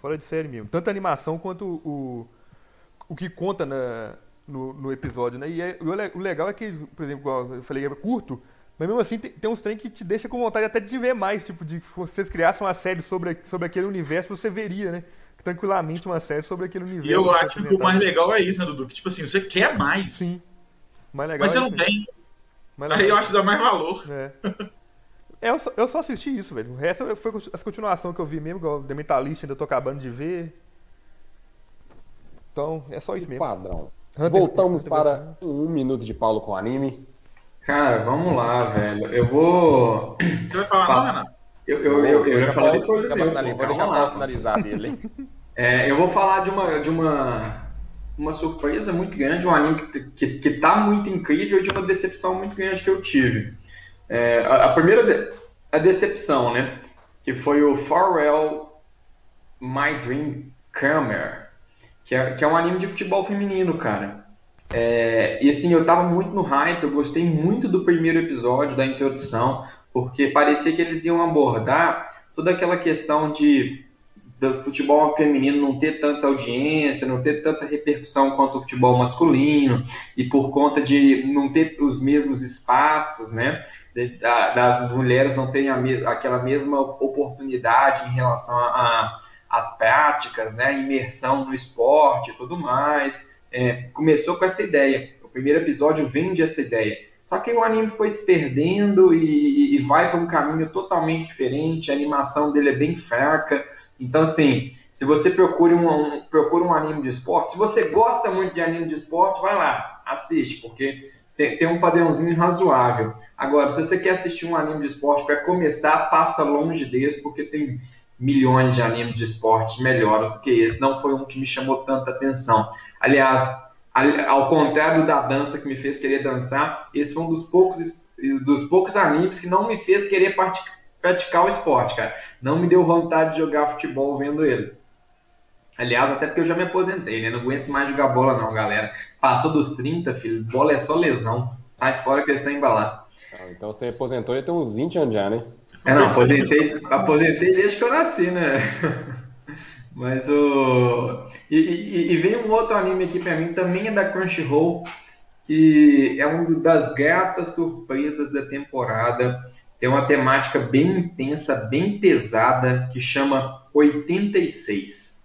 Fora de série mesmo. Tanto a animação quanto o, o que conta na, no, no episódio, né? E é- o le- o legal é que, por exemplo, eu falei, é curto, mas mesmo assim tem, tem uns trem que te deixa com vontade até de ver mais, tipo, de que vocês criassem uma série sobre, sobre aquele universo, você veria, né? Tranquilamente uma série sobre aquele universo. E eu acho que o mais legal é isso, né, Dudu? Que, tipo assim, você quer mais, Sim. Mais legal mas você é não tem. Aí eu acho que dá mais valor. É. Eu, só, eu só assisti isso, velho. O resto foi as continuações que eu vi mesmo, igual The Mentalist, ainda tô acabando de ver. Então, é só isso mesmo. Padrão. Hunter- Voltamos Hunter para vs. um minuto de Paulo com anime. Cara, vamos lá, velho. Eu vou. Você vai falar, Fala. não, Renan? Eu, eu, eu, eu falar Paulo- depois pra Vou deixar o. Paulo finalizar dele. É, eu vou falar de uma, de uma, uma surpresa muito grande, um anime que, que, que tá muito incrível de uma decepção muito grande que eu tive. É, a, a primeira de- a decepção, né? Que foi o Farewell My Dream Camera, que é, que é um anime de futebol feminino, cara. É, e assim, eu tava muito no hype, eu gostei muito do primeiro episódio, da introdução, porque parecia que eles iam abordar toda aquela questão de do futebol feminino não ter tanta audiência, não ter tanta repercussão quanto o futebol masculino, e por conta de não ter os mesmos espaços, né? das mulheres não terem aquela mesma oportunidade em relação às práticas, né? Imersão no esporte e tudo mais. É, começou com essa ideia. O primeiro episódio vende essa ideia. Só que o anime foi se perdendo e, e vai para um caminho totalmente diferente. A animação dele é bem fraca. Então, assim, se você procura um, um- procura um anime de esporte, se você gosta muito de anime de esporte, vai lá, assiste, porque tem, tem um padrãozinho razoável. Agora, se você quer assistir um anime de esporte para começar, passa longe desse, porque tem milhões de animes de esporte melhores do que esse. Não foi um que me chamou tanta atenção. Aliás, al- ao contrário da dança que me fez querer dançar, esse foi um dos poucos, dos poucos animes que não me fez querer prati- praticar o esporte, cara. Não me deu vontade de jogar futebol vendo ele. Aliás, até porque eu já me aposentei, né? Não aguento mais jogar bola, não, galera. Passou dos 30, filho. Bola é só lesão. Sai fora que eles estão embalados. Ah, Então você aposentou e tem uns 20 anos já, né? É, não, aposentei, aposentei desde que eu nasci, né? Mas o. E, e, e veio um outro anime aqui pra mim, também é da Crunchyroll, que é uma das gratas surpresas da temporada. Tem uma temática bem intensa, bem pesada, que chama 86.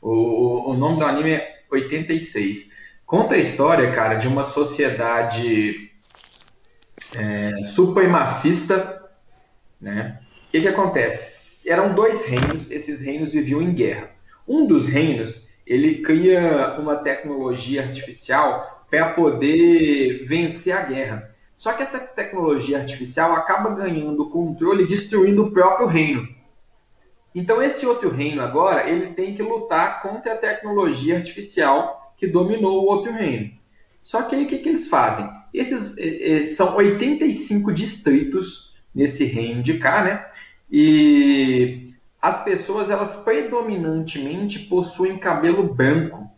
O, o, nome do anime é 86. Conta a história, cara, de uma sociedade é, supremacista né? O que, que acontece? Eram dois reinos, esses reinos viviam em guerra. Um dos reinos, ele cria uma tecnologia artificial para poder vencer a guerra. Só que essa tecnologia artificial acaba ganhando o controle e destruindo o próprio reino. Então esse outro reino agora, ele tem que lutar contra a tecnologia artificial que dominou o outro reino. Só que aí o que, que eles fazem? Esses são 85 distritos nesse reino de cá, né? E as pessoas, elas predominantemente possuem cabelo branco,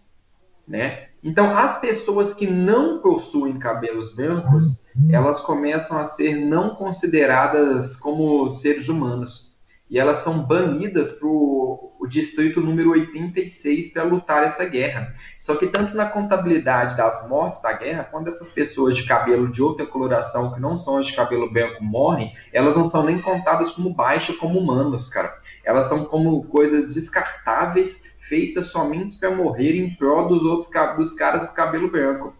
né? Então, as pessoas que não possuem cabelos brancos, elas começam a ser não consideradas como seres humanos. E elas são banidas para o distrito número 86 para lutar essa guerra. Só que tanto na contabilidade das mortes da guerra, quando essas pessoas de cabelo de outra coloração, que não são as de cabelo branco, morrem, elas não são nem contadas como baixa, como humanos, cara. Elas são como coisas descartáveis, feitas somente para morrer em prol dos outros dos caras do cabelo branco.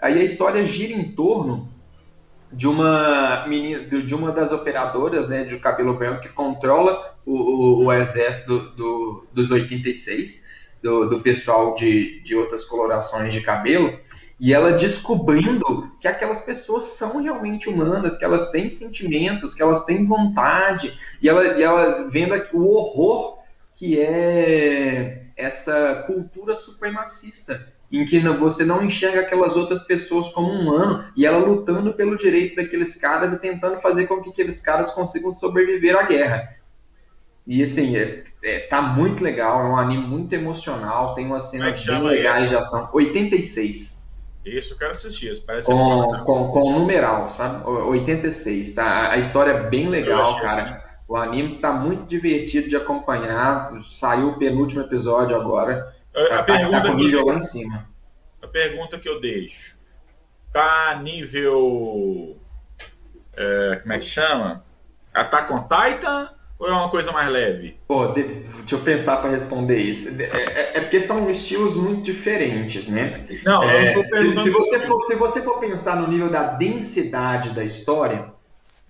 Aí a história gira em torno de uma menina, de uma das operadoras, né, de cabelo branco que controla o, o, o exército do, do- dos 86, do, do pessoal de, de outras colorações de cabelo, e ela descobrindo que aquelas pessoas são realmente humanas, que elas têm sentimentos, que elas têm vontade, e ela, e ela vendo o horror que é essa cultura supremacista, em que você não enxerga aquelas outras pessoas como um humano, e ela lutando pelo direito daqueles caras e tentando fazer com que aqueles caras consigam sobreviver à guerra. E assim, é, é, tá muito legal, é um anime muito emocional, tem umas é cenas bem legais esse? de ação. 86 Isso eu quero assistir. Isso parece com, foda. com, com numeral, sabe? O- 86, tá? A- história é bem legal, cara. O anime tá muito divertido de acompanhar. Saiu o penúltimo episódio agora. A, a Tá, tá pergunta com que eu, cima. a pergunta que eu deixo. Tá nível. é, como é que chama? Attack on Titan ou é uma coisa mais leve? Pô, de- deixa eu pensar para responder isso. É, é- é porque são estilos muito diferentes, né? Não, eu É, não tô se, perguntando. se você for, se você for pensar no nível da densidade da história,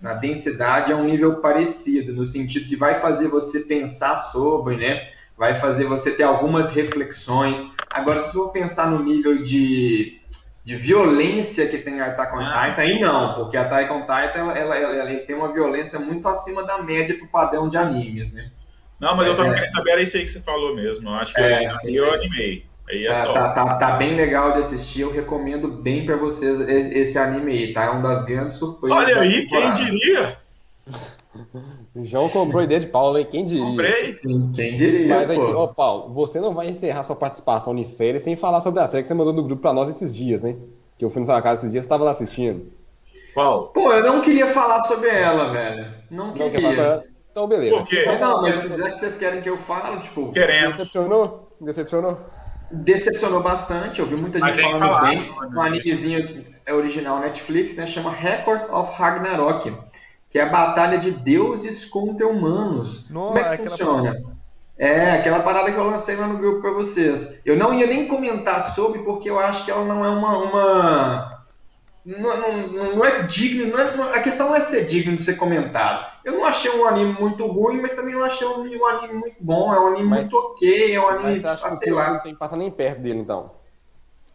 na densidade é um nível parecido, no sentido que vai fazer você pensar sobre, né? Vai fazer você ter algumas reflexões. Agora, se for pensar no nível de, de violência que tem a Attack on Ah. Titan, aí não, porque a Attack on Titan ela, ela, ela tem uma violência muito acima da média pro padrão de animes, né? Não, mas eu tava É. querendo saber, era isso aí que você falou mesmo. Eu acho que É, eu, sim, eu mas- animei. Aí é Tá, tá, tá, tá bem legal de assistir, eu recomendo bem pra vocês esse anime aí, tá? É uma das grandes surpresas. Olha aí, quem diria? João comprou a ideia de Paulo, hein? Quem diria? Comprei. Sim, Quem diria, Mas aqui, pô. ó, Paulo, você não vai encerrar sua participação em série sem falar sobre a série que você mandou no grupo pra nós esses dias, né? Que eu fui na sua casa esses dias, você tava lá assistindo. Qual? Pô, eu não queria falar sobre ela, velho. Não Não quer falar queria. Então, beleza. Por quê? Mas não, mas se já que vocês querem que eu fale, tipo, Queremos. Decepcionou? Decepcionou? decepcionou bastante. Eu vi muita gente falando falar, bem. né? Um animezinho é original Netflix, né? Chama Record of Ragnarok. Que é a batalha de deuses contra humanos. Nossa, Como é que funciona? É, aquela parada que eu lancei lá no grupo pra vocês. Eu não ia nem comentar sobre, porque eu acho que ela não é uma. uma... Não, não, não é digno, não é- a questão não é ser digno de ser comentado. Eu não achei um anime muito ruim, mas também não achei um, um anime muito bom. É um anime Mas- muito ok, é um anime, Mas você acha ah, que sei lá. não tem que passar nem perto dele, então?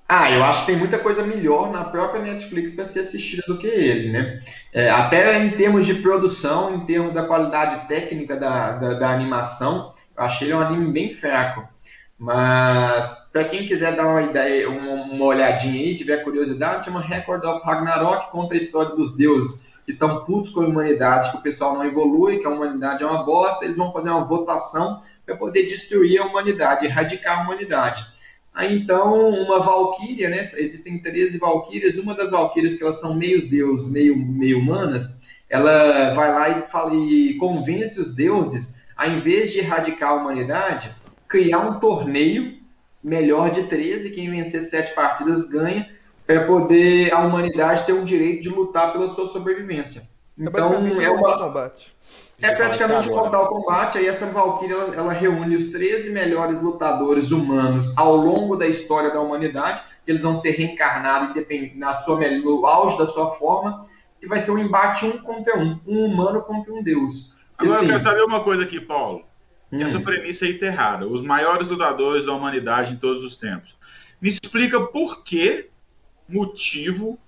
Ah, eu acho que tem muita coisa melhor na própria Netflix para ser assistida do que ele, né? É, até em termos de produção, em termos da qualidade técnica da, da, da animação, eu achei ele um anime bem fraco. Mas para quem quiser dar uma ideia, uma, uma olhadinha aí, tiver curiosidade, chama Record of Ragnarok, conta a história dos deuses que estão putos com a humanidade, que o pessoal não evolui, que a humanidade é uma bosta, eles vão fazer uma votação para poder destruir a humanidade, erradicar a humanidade. Aí então, uma valquíria, né? Existem 13 valquírias, uma das valquírias que elas são meio deuses, meio, meio humanas, ela vai lá e, fala, e convence os deuses, a invés de erradicar a humanidade, criar um torneio melhor de 13, quem vencer sete partidas ganha, para poder a humanidade ter o direito de lutar pela sua sobrevivência. É Então, basicamente é um uma, combate. É praticamente Agora. Mortal Kombat. Aí essa Valkyria ela, ela reúne os 13 melhores lutadores humanos ao longo da história da humanidade. Eles vão ser reencarnados na sua, no auge da sua forma. E vai ser um embate um contra um. Um humano contra um deus. Agora eu assim, quero saber uma coisa aqui, Paulo. hum, Essa premissa aí tá errada. Os maiores lutadores da humanidade em todos os tempos. Me explica por que motivo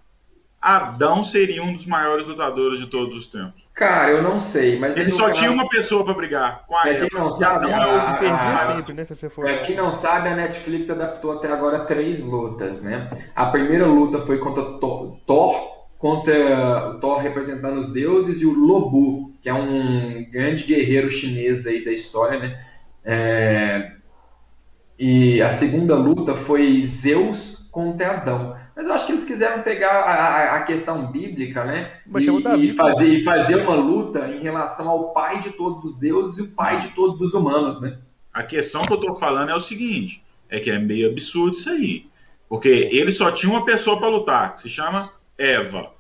Adão seria um dos maiores lutadores de todos os tempos. Cara, eu não sei, mas Ele no só caso- tinha uma pessoa pra brigar com a Pra quem não sabe, Adão é o- a- E perdia Ah, sempre, né? Se você for. Pra quem não sabe, a Netflix adaptou até agora três lutas, né? A primeira luta foi contra Thor, Thor, contra o Thor representando os deuses, e o Lobu, que é um grande guerreiro chinês aí da história, né? É, E a segunda luta foi Zeus contra Adão. Mas eu acho que eles quiseram pegar a, a- questão bíblica, né? E, Davi, e fazer, e fazer uma luta em relação ao pai de todos os deuses e o pai de todos os humanos, né? A questão que eu tô falando é o seguinte: é que é meio absurdo isso aí. Porque ele só tinha uma pessoa pra lutar, que se chama Eva.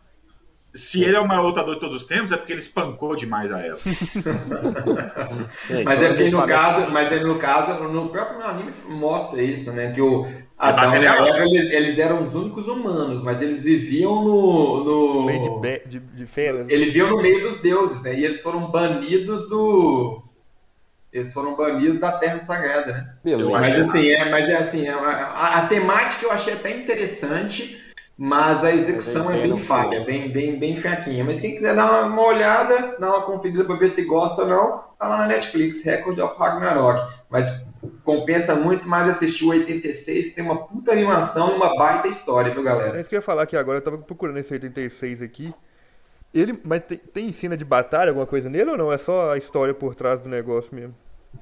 Se ele é o maior lutador de todos os tempos, é porque ele espancou demais a Eva. Mas é porque no caso, mas é no caso, no próprio anime mostra isso, né? Que o Adão e? Eva, eles, eles eram os únicos humanos, mas eles viviam no. no... Meio de, be- de, de feras. Eles viviam no meio dos deuses, né? E eles foram banidos do. Eles foram banidos da Terra Sagrada, né? Beleza. Mas assim, é, mas é assim, é uma- a, a temática eu achei até interessante, mas a execução é bem falha, bem, bem, bem fraquinha. Mas quem quiser dar uma, uma olhada, dar uma conferida para ver se gosta ou não, tá lá na Netflix, Record of Ragnarok. Mas compensa muito mais assistir o 86, que tem uma puta animação e uma baita história, viu, É galera? isso que eu ia falar aqui agora, eu tava procurando esse 86 aqui. Ele, mas tem, tem cena de batalha, alguma coisa nele ou não? É só a história por trás do negócio mesmo?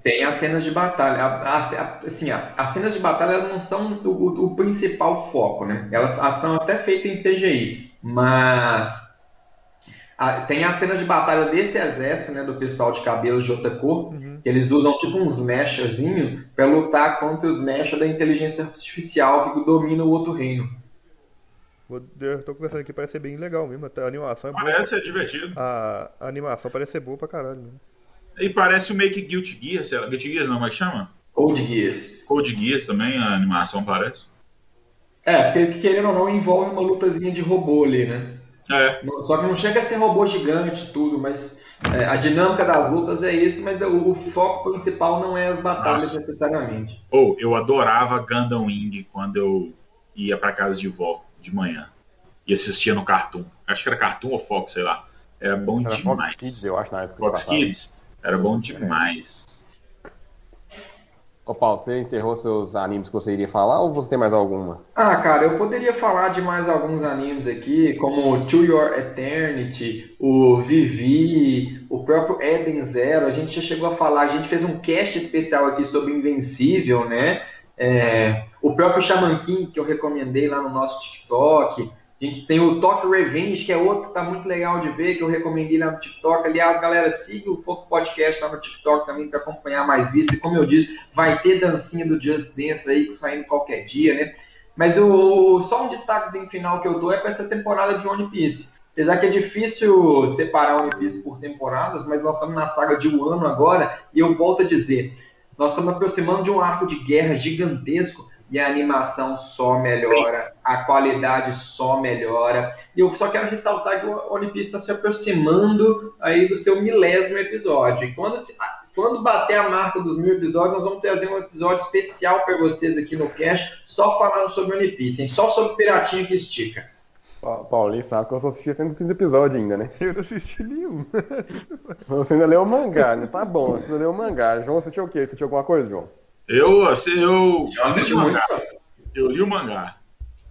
Tem as cenas de batalha. A- a- assim, a- as cenas de batalha não são o, o- principal foco, né? Elas são até feitas em CGI, mas a- tem as cenas de batalha desse exército, né, do pessoal de cabelos de outra cor, que eles usam tipo uns mechazinho para lutar contra os mechas da inteligência artificial que domina o outro reino. Eu tô conversando aqui, parece ser bem legal mesmo. A animação é boa. Parece ser divertido. A, a animação parece ser boa pra caralho. Mesmo. E parece o Make Guilty Gear, sei lá. Guilty Gears não, como é que chama? Code Geass. Code Geass também, a animação parece. É, porque querendo ou não, envolve uma lutazinha de robô ali, né? É, Só que não chega a ser robô gigante e tudo, mas é, a dinâmica das lutas é isso, mas o, o foco principal não é as batalhas Nossa. necessariamente. ou eu adorava Gundam Wing quando eu ia pra casa de vó de manhã e assistia no Cartoon. Acho que era Cartoon ou Fox, sei lá. Era bom Era demais. Fox Kids, eu acho, na época. Fox. Kids era bom demais. Ô, Paulo, você encerrou seus animes que você iria falar ou você tem mais alguma? Ah, cara, eu poderia falar de mais alguns animes aqui, como To Your Eternity, o Vivi, o próprio Eden Zero. A gente já chegou a falar, a gente fez um cast especial aqui sobre Invencível, né? É, o próprio Shaman King, que eu recomendei lá no nosso TikTok. A gente tem o Tokyo Revenge, que é outro que tá muito legal de ver, que eu recomendei lá no TikTok. Aliás, galera, siga o Foco Podcast lá no TikTok também para acompanhar mais vídeos. E como eu disse, vai ter dancinha do Just Dance aí saindo qualquer dia, né? Mas o, só um destaquezinho final que eu dou é para essa temporada de One Piece. Apesar que é difícil separar One Piece por temporadas, mas nós estamos na saga de um ano agora, e eu volto a dizer, nós estamos aproximando de um arco de guerra gigantesco e a animação só melhora, a qualidade só melhora. E eu só quero ressaltar que o One Piece está se aproximando aí do seu milésimo episódio. E quando, quando bater a marca dos mil episódios, nós vamos trazer um episódio especial para vocês aqui no Cast, só falando sobre One Piece, hein? só sobre Piratinha que estica. Pa- Paulinho sabe que eu só assisti 130 episódios ainda, né? Eu não assisti nenhum. Você ainda leu o mangá, né? Tá bom, você ainda leu o mangá. João, você assistiu o quê? Você assistiu alguma coisa, João? Eu, assim, eu, Eu li assisti o mangá. Eu li o mangá.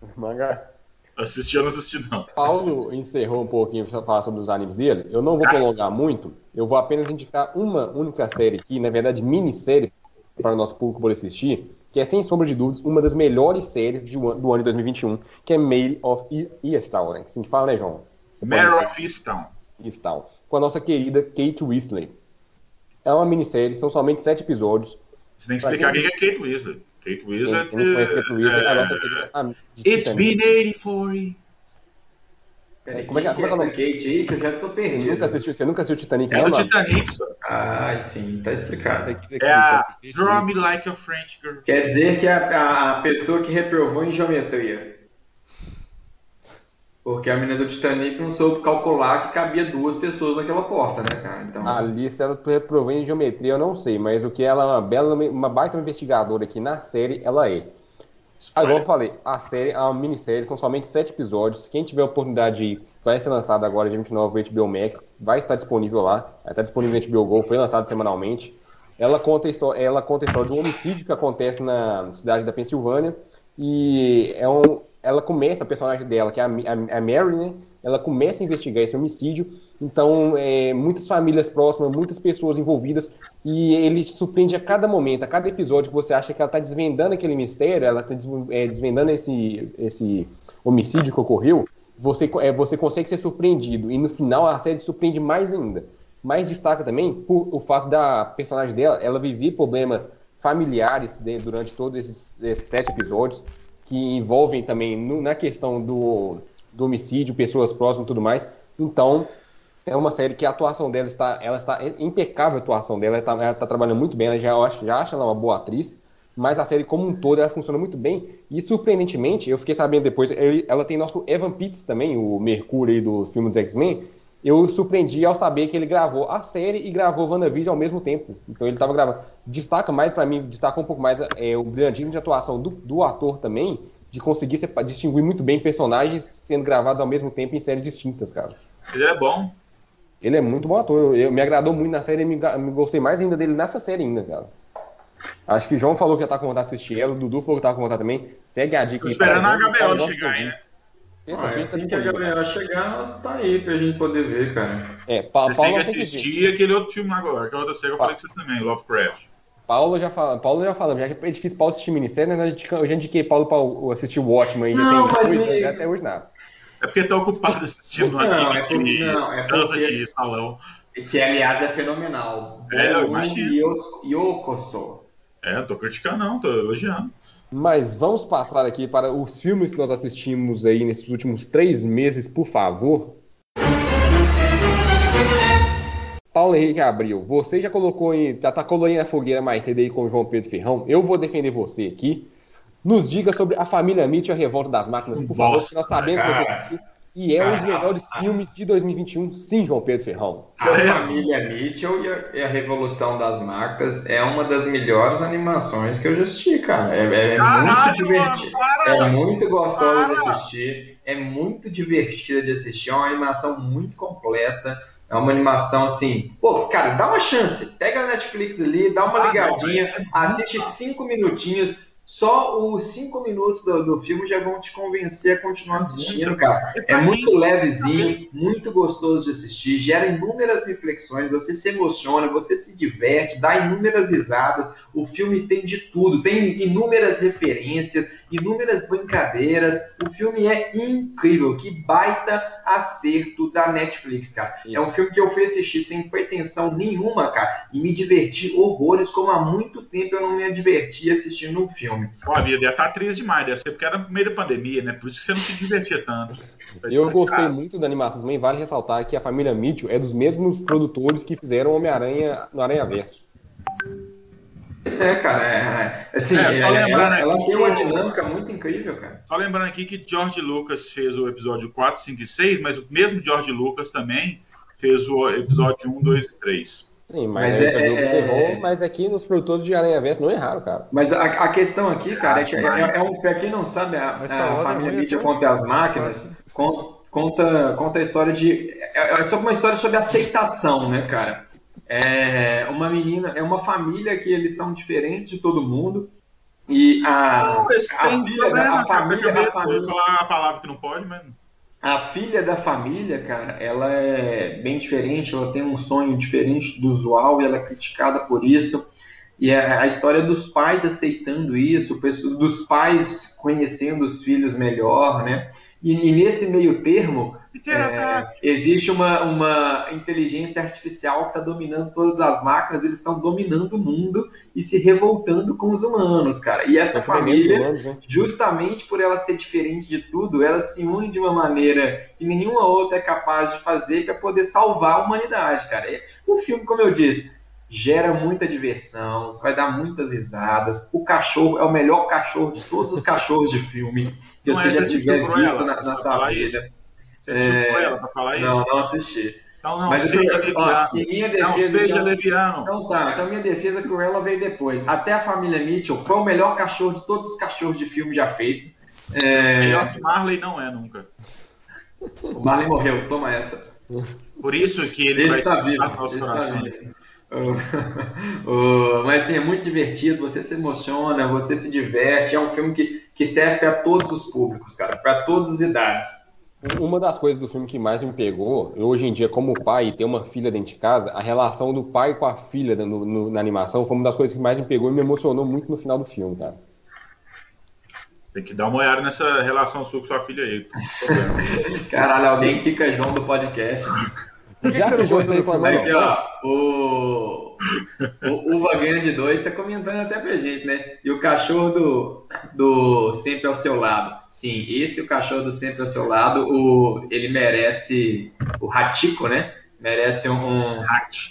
Mangá. Assisti, eu não assisti, não. Paulo encerrou um pouquinho para falar sobre os animes dele. Eu não vou prolongar muito. Eu vou apenas indicar uma única série aqui, na verdade, minissérie para o nosso público poder assistir, que é, sem sombra de dúvidas, uma das melhores séries do ano de 2021, que é Mail of Easttown, né? Assim que fala, né, João? Mare of Easttown. Easttown, com a nossa querida Kate Winslet. É uma minissérie, são somente sete episódios. Você tem que explicar quem- quem é Kate Winslet. Kate Quem Winslet. não conhece Kate Winslet, a é, nossa querida... ah, de It's Titanic. been 84. Peraí, Como é que- quem como é que é o essa Kate aí que eu já tô perdido. nunca assistiu, você nunca assistiu Titanic, É mano? Titanic, só. Ai, sim, tá explicado. É a Draw Me Like a French Girl. Quer dizer que é a, a pessoa que reprovou em geometria. Porque a menina do Titanic não soube calcular que cabia duas pessoas naquela porta, né, cara? Então, Ali, se ela reprovou em geometria, eu não sei, mas o que ela é uma bela, uma baita investigadora aqui na série, ela é. Ah, igual eu falei, a série uma minissérie, são somente sete episódios. Quem tiver a oportunidade de ir, vai ser lançado agora, dia 29, no HBO Max, vai estar disponível lá. Vai estar disponível no HBO Go, foi lançado semanalmente. Ela conta, a história, ela conta a história de um homicídio que acontece na cidade da Pensilvânia. E é um, ela começa, a personagem dela, que é a, a, a Mary, né? Ela começa a investigar esse homicídio. Então, é, muitas famílias próximas, muitas pessoas envolvidas. E ele surpreende a cada momento, a cada episódio que você acha que ela está desvendando aquele mistério, ela está desvendando esse, esse homicídio que ocorreu. Você, é, você consegue ser surpreendido. E no final a série surpreende mais ainda. Mas destaca também por o fato da personagem dela, ela viver problemas familiares né, durante todos esses, esses, sete episódios, que envolvem também no, na questão do, do homicídio, pessoas próximas e tudo mais. Então, é uma série que a atuação dela está, ela está impecável a atuação dela, ela está, está trabalhando muito bem, ela já, eu acho, já acha ela uma boa atriz, mas a série como um todo ela funciona muito bem, e surpreendentemente, eu fiquei sabendo depois, ela tem nosso Evan Pitts também, o Mercúrio aí do filme dos X-Men, eu surpreendi ao saber que ele gravou a série e gravou WandaVision ao mesmo tempo. Então ele estava gravando. Destaca mais para mim, destaca um pouco mais é, o brilhantismo de atuação do, do ator também, de conseguir se, distinguir muito bem personagens sendo gravados ao mesmo tempo em séries distintas, cara. Ele é bom. Ele é muito bom ator. Eu, eu me agradou muito na série e me, me, gostei mais ainda dele nessa série ainda, cara. Acho que o João falou que ia estar com vontade de assistir ela, o Dudu falou que estava com vontade também. Segue a dica Tô esperando a HBO chegar aí, né? Ah, assim que a Gabriela chegar, nós tá aí pra gente poder ver, cara. É, pa Você tem que assistir aquele outro filme agora, que é outra série que eu falei com você também, Lovecraft. Paulo já fala, Paulo já falando, já que é difícil Paulo assistir minissérie, né? Eu já indiquei Paulo para assistir o Watchmen não, tem mas dois, me... já até hoje nada. É porque tá ocupado assistindo Não, é aquele porque- não, é dança porque- de salão. Que, aliás, é fenomenal. É, eu imagino. Yokoso. É, não tô criticando não, tô elogiando. Mas vamos passar aqui para os filmes que nós assistimos aí nesses últimos três meses, por favor. Paulo Henrique Abril, você já colocou em, já tacou aí na fogueira mais cedo aí com o João Pedro Ferrão. Eu vou defender você aqui. Nos diga sobre a família Mitch e a Revolta das Máquinas, por favor, Nossa, que nós sabemos que você cara. assistiu. E é um dos melhores filmes de 2021, sim, João Pedro Ferrão. A É. família Mitchell e a, e a Revolução das Marcas é uma das melhores animações que eu já assisti, cara. É, é- é Caralho, muito divertido. mano! É muito gostosa de assistir. É muito divertida de assistir. É uma animação muito completa. É uma animação assim. Pô, cara, dá uma chance. Pega a Netflix ali, dá uma Ah, não, ligadinha, assiste cinco minutinhos. Só os cinco minutos do, do filme já vão te convencer a continuar assistindo, cara. É muito levezinho, muito gostoso de assistir, gera inúmeras reflexões, você se emociona, você se diverte, dá inúmeras risadas. O filme tem de tudo, tem inúmeras referências, inúmeras brincadeiras. O filme é incrível, que baita acerto da Netflix, cara. É um filme que eu fui assistir sem pretensão nenhuma, cara, e me diverti horrores, como há muito tempo eu não me diverti assistindo um filme. Ó, Bia, deve estar triste demais, deve ser porque era no meio da pandemia, né? Por isso que você não se divertia tanto. Eu gostei muito da animação também. Vale ressaltar que a família Mitchell é dos mesmos produtores que fizeram Homem-Aranha no Aranha Verso. Pois é, cara, é, é, assim, É, só ela, lembrando ela- ela aqui tem uma dinâmica muito incrível, cara. Só lembrando aqui que George Lucas fez o episódio 4, 5 e 6, mas o mesmo George Lucas também fez o episódio 1, 2 e 3. Sim, mas, Mas é- você é- errou, mas aqui nos produtores de Aranha Verso não erraram, cara. Mas a, a questão aqui, cara, é que é, é um, pra quem não sabe, a, a tá família então? contra as máquinas con- conta, conta a história de. É, é sobre uma história sobre aceitação, né, cara? É uma menina, é uma família que eles são diferentes de todo mundo. E a, Não, a filha da a cara, família, a família, falar a palavra que não pode, mas. A filha da família, cara, ela é bem diferente, ela tem um sonho diferente do usual e ela é criticada por isso. E a, a história dos pais aceitando isso, dos pais conhecendo os filhos melhor, né? E, e nesse meio termo, é, existe uma, uma inteligência artificial que está dominando todas as máquinas, eles estão dominando o mundo e se revoltando com os humanos, cara. E essa primeiros família humanos, né? justamente por ela ser diferente de tudo, ela se une de uma maneira que nenhuma outra é capaz de fazer para poder salvar a humanidade, cara. E O filme, como eu disse, gera muita diversão, vai dar muitas risadas. O cachorro é o melhor cachorro de todos os cachorros de filme que Não você é, já tiver visto na, na sua vida. Você assistiu É, com ela pra falar isso? Não, não assisti. Então não Mas seja ó, leviano. minha Não defesa, seja então- leviano. então tá, então minha defesa é que o Cruella veio depois. Até a família Mitchell foi o melhor cachorro de todos os cachorros de filme já feitos. É, Melhor que Marley não é nunca. O Marley morreu, toma essa. Por isso que ele, Ele vai estar vivo. nos nossos está corações. mas assim, é muito divertido, você se emociona, você se diverte. É um filme que, que serve para todos os públicos, cara, para todas as idades. Uma das coisas do filme que mais me pegou, hoje em dia, como pai e ter uma filha dentro de casa, a relação do pai com a filha no- no- na animação foi uma das coisas que mais me pegou e me emocionou muito no final do filme, cara. Tem que dar uma olhada nessa relação sua com sua filha aí. Caralho, alguém fica João do podcast. Por que Já que você não o João gosta está do filme? reclamando, Aqui, ó, o, o Uva Grande 2 tá comentando até pra gente, né? E o cachorro do, do Sempre ao Seu Lado. Sim, esse o cachorro do Sempre ao Seu Lado, o, ele merece, o Ratico, né? Merece um, um,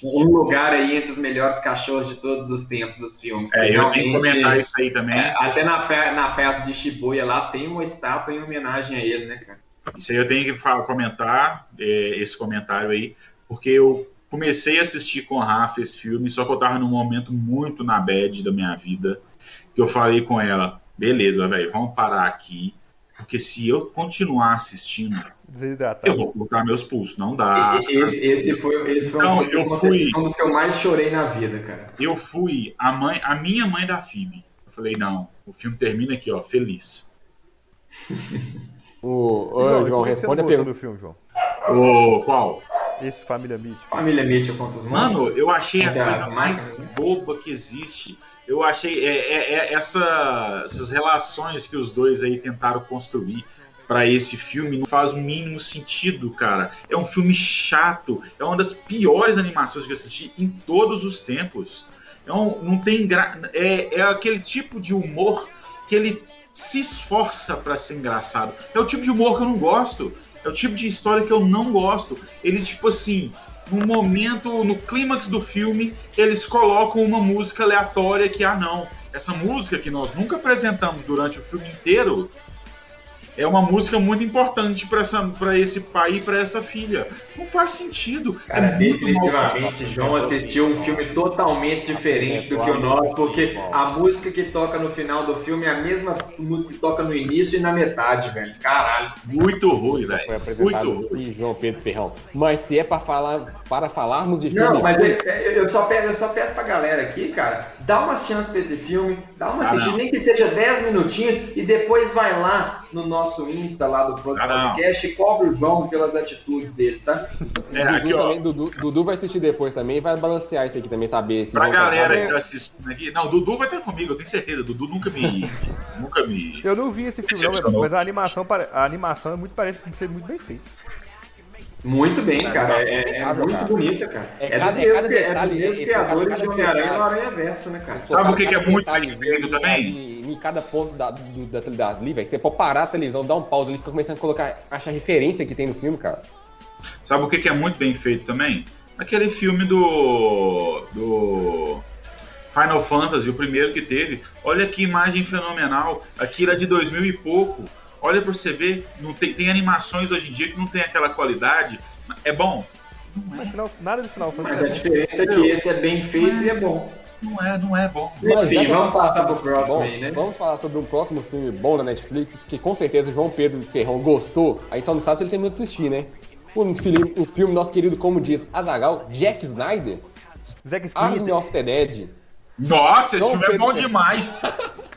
um lugar aí entre os melhores cachorros de todos os tempos dos filmes. É, eu tenho que comentar isso aí também. é, até na, na peça de Shibuya lá tem uma estátua em homenagem a ele, né, cara? Isso aí eu tenho que falar, comentar é, esse comentário aí, porque eu comecei a assistir com o Rafa esse filme, só que eu tava num momento muito na bad da minha vida, que eu falei com ela, beleza, velho, vamos parar aqui, porque se eu continuar assistindo, Desidratado. eu vou cortar meus pulsos, não dá. Esse, esse foi, esse foi Então, um, eu fui- um dos que eu mais chorei na vida, cara. Eu fui a mãe, a minha mãe da Phoebe. Eu falei, não, o filme termina aqui, ó, feliz. O, ô, João, João, responde a pergunta. do filme, João? Ô, qual? Esse Família Mitch. Família Mitchell contra os Mano, eu achei a coisa mais boba que existe. Eu achei é, é- é essa- essas relações que os dois aí tentaram construir para esse filme não faz o mínimo sentido, cara. É um filme chato, é uma das piores animações que eu assisti em todos os tempos. É um, não tem gra... é, é aquele tipo de humor que ele se esforça para ser engraçado. É o tipo de humor que eu não gosto. É o tipo de história que eu não gosto. Ele, tipo assim, no momento, no clímax do filme, eles colocam uma música aleatória que, ah, não, essa música que nós nunca apresentamos durante o filme inteiro é uma música muito importante para esse pai e para essa filha. Não faz sentido. Cara, é definitivamente, João assistiu um filme totalmente diferente do que o nosso, porque a música que toca no final do filme é a mesma música que toca no início e na metade, velho. Caralho. Muito ruim, velho. Foi apresentado Muito ruim. João Pedro Ferrão. Mas se é para falar, para falarmos de filme Não, mas eu, eu só peço, eu só peço pra galera aqui, cara, dá uma chance pra esse filme, dá uma Ah, assistida, nem que seja 10 minutinhos, e depois vai lá no nosso Insta lá do Ah. Podcast e cobre o João pelas atitudes dele, tá? É, Dudu, aqui, ó. também, Dudu, Dudu vai assistir depois também e vai balancear isso aqui também, saber se. Pra galera tratar. que tá assistindo aqui. Não, Dudu vai estar comigo, eu tenho certeza. Dudu nunca me. nunca me. Eu não vi esse filme, não, mas a animação, a animação é muito parece ser muito bem feita. Muito bem, cara, é, é muito cara. bonita, cara. É É, cada- dos é cada é dos detalhe, mesmos é- criadores cada de Homem-Aranha no Aranha Verso, né, cara? Sabe o que que é muito bem feito também? Em, cada ponto da, do, da, da, ali, velho, que você pode parar a televisão, dar um pause ali, fica começando a colocar, achar referência que tem no filme, cara. Sabe o que que é muito bem feito também? Aquele filme do. do. Final Fantasy, o primeiro que teve. Olha que imagem fenomenal. Aquilo é de 2000 e pouco. Olha pra você ver, não tem, tem animações hoje em dia que não tem aquela qualidade. É bom? Mas final- nada de final Mas a diferença é que esse é bem feito e é bom. Não é, não é bom. Enfim, que vamos falar passar sobre pro próximo bom, aí, né? Vamos falar sobre um próximo filme bom da Netflix, que com certeza João Pedro Ferrão gostou. Aí só não sabe se ele terminou de assistir, né? O filme, o filme nosso querido, como diz Azagal, Jack Snyder, Zack Army Snyder. of the Dead. Nossa, esse João filme é Pedro. bom demais.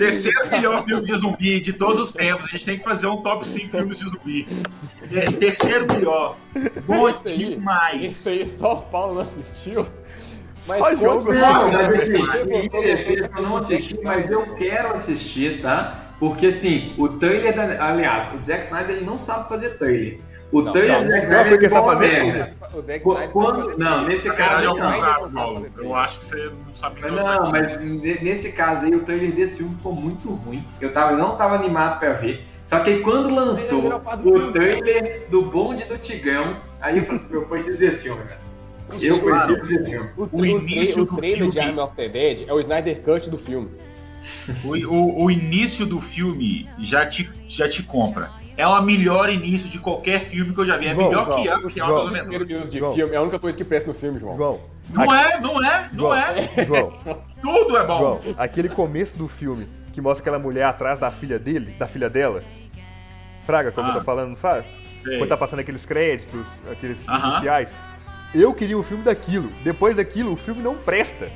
Terceiro melhor filme de zumbi de todos os tempos. A gente tem que fazer um top 5 filmes de zumbi. É, terceiro melhor. Bom Esse aí, demais. Esse aí só o Paulo não assistiu. Mas o jogo. Nossa, Não, eu não assisti, mas eu quero assistir, tá? Porque assim, o trailer da. Aliás, o Zack Snyder ele não sabe fazer trailer. O Não, trailer não, do Zack não é porque é sabe uma fazer Snyder Quando, não, nesse caso é não. contrário, Paulo. Eu acho que você não sabe Mas nem Não, mas ne- nesse caso aí o trailer desse filme ficou muito ruim. Eu tava, não tava animado pra ver. Só que quando lançou o filme. trailer do bonde do Tigão, aí eu falei assim, eu preciso ver esse filme. Eu Claro. preciso ver esse filme. O, O tra- o início tra- o do trailer de filme- Army of the Dead é o Snyder Cut do filme. O, o- o início do filme já te, já te compra. É o melhor início de qualquer filme que eu já vi. É João, melhor João, que a que é João. uma Primeiro Venenosa. minuto de João. filme, é a única coisa que presta no filme, João. João, Não é, não é, não João, é. João, Tudo é bom. João, aquele começo do filme que mostra aquela mulher atrás da filha dele, da filha dela. Fraga, como Ah. eu tô falando, não sabe? Sei. Quando tá passando aqueles créditos, aqueles Aham. iniciais. Eu queria um filme daquilo. Depois daquilo, o filme não presta.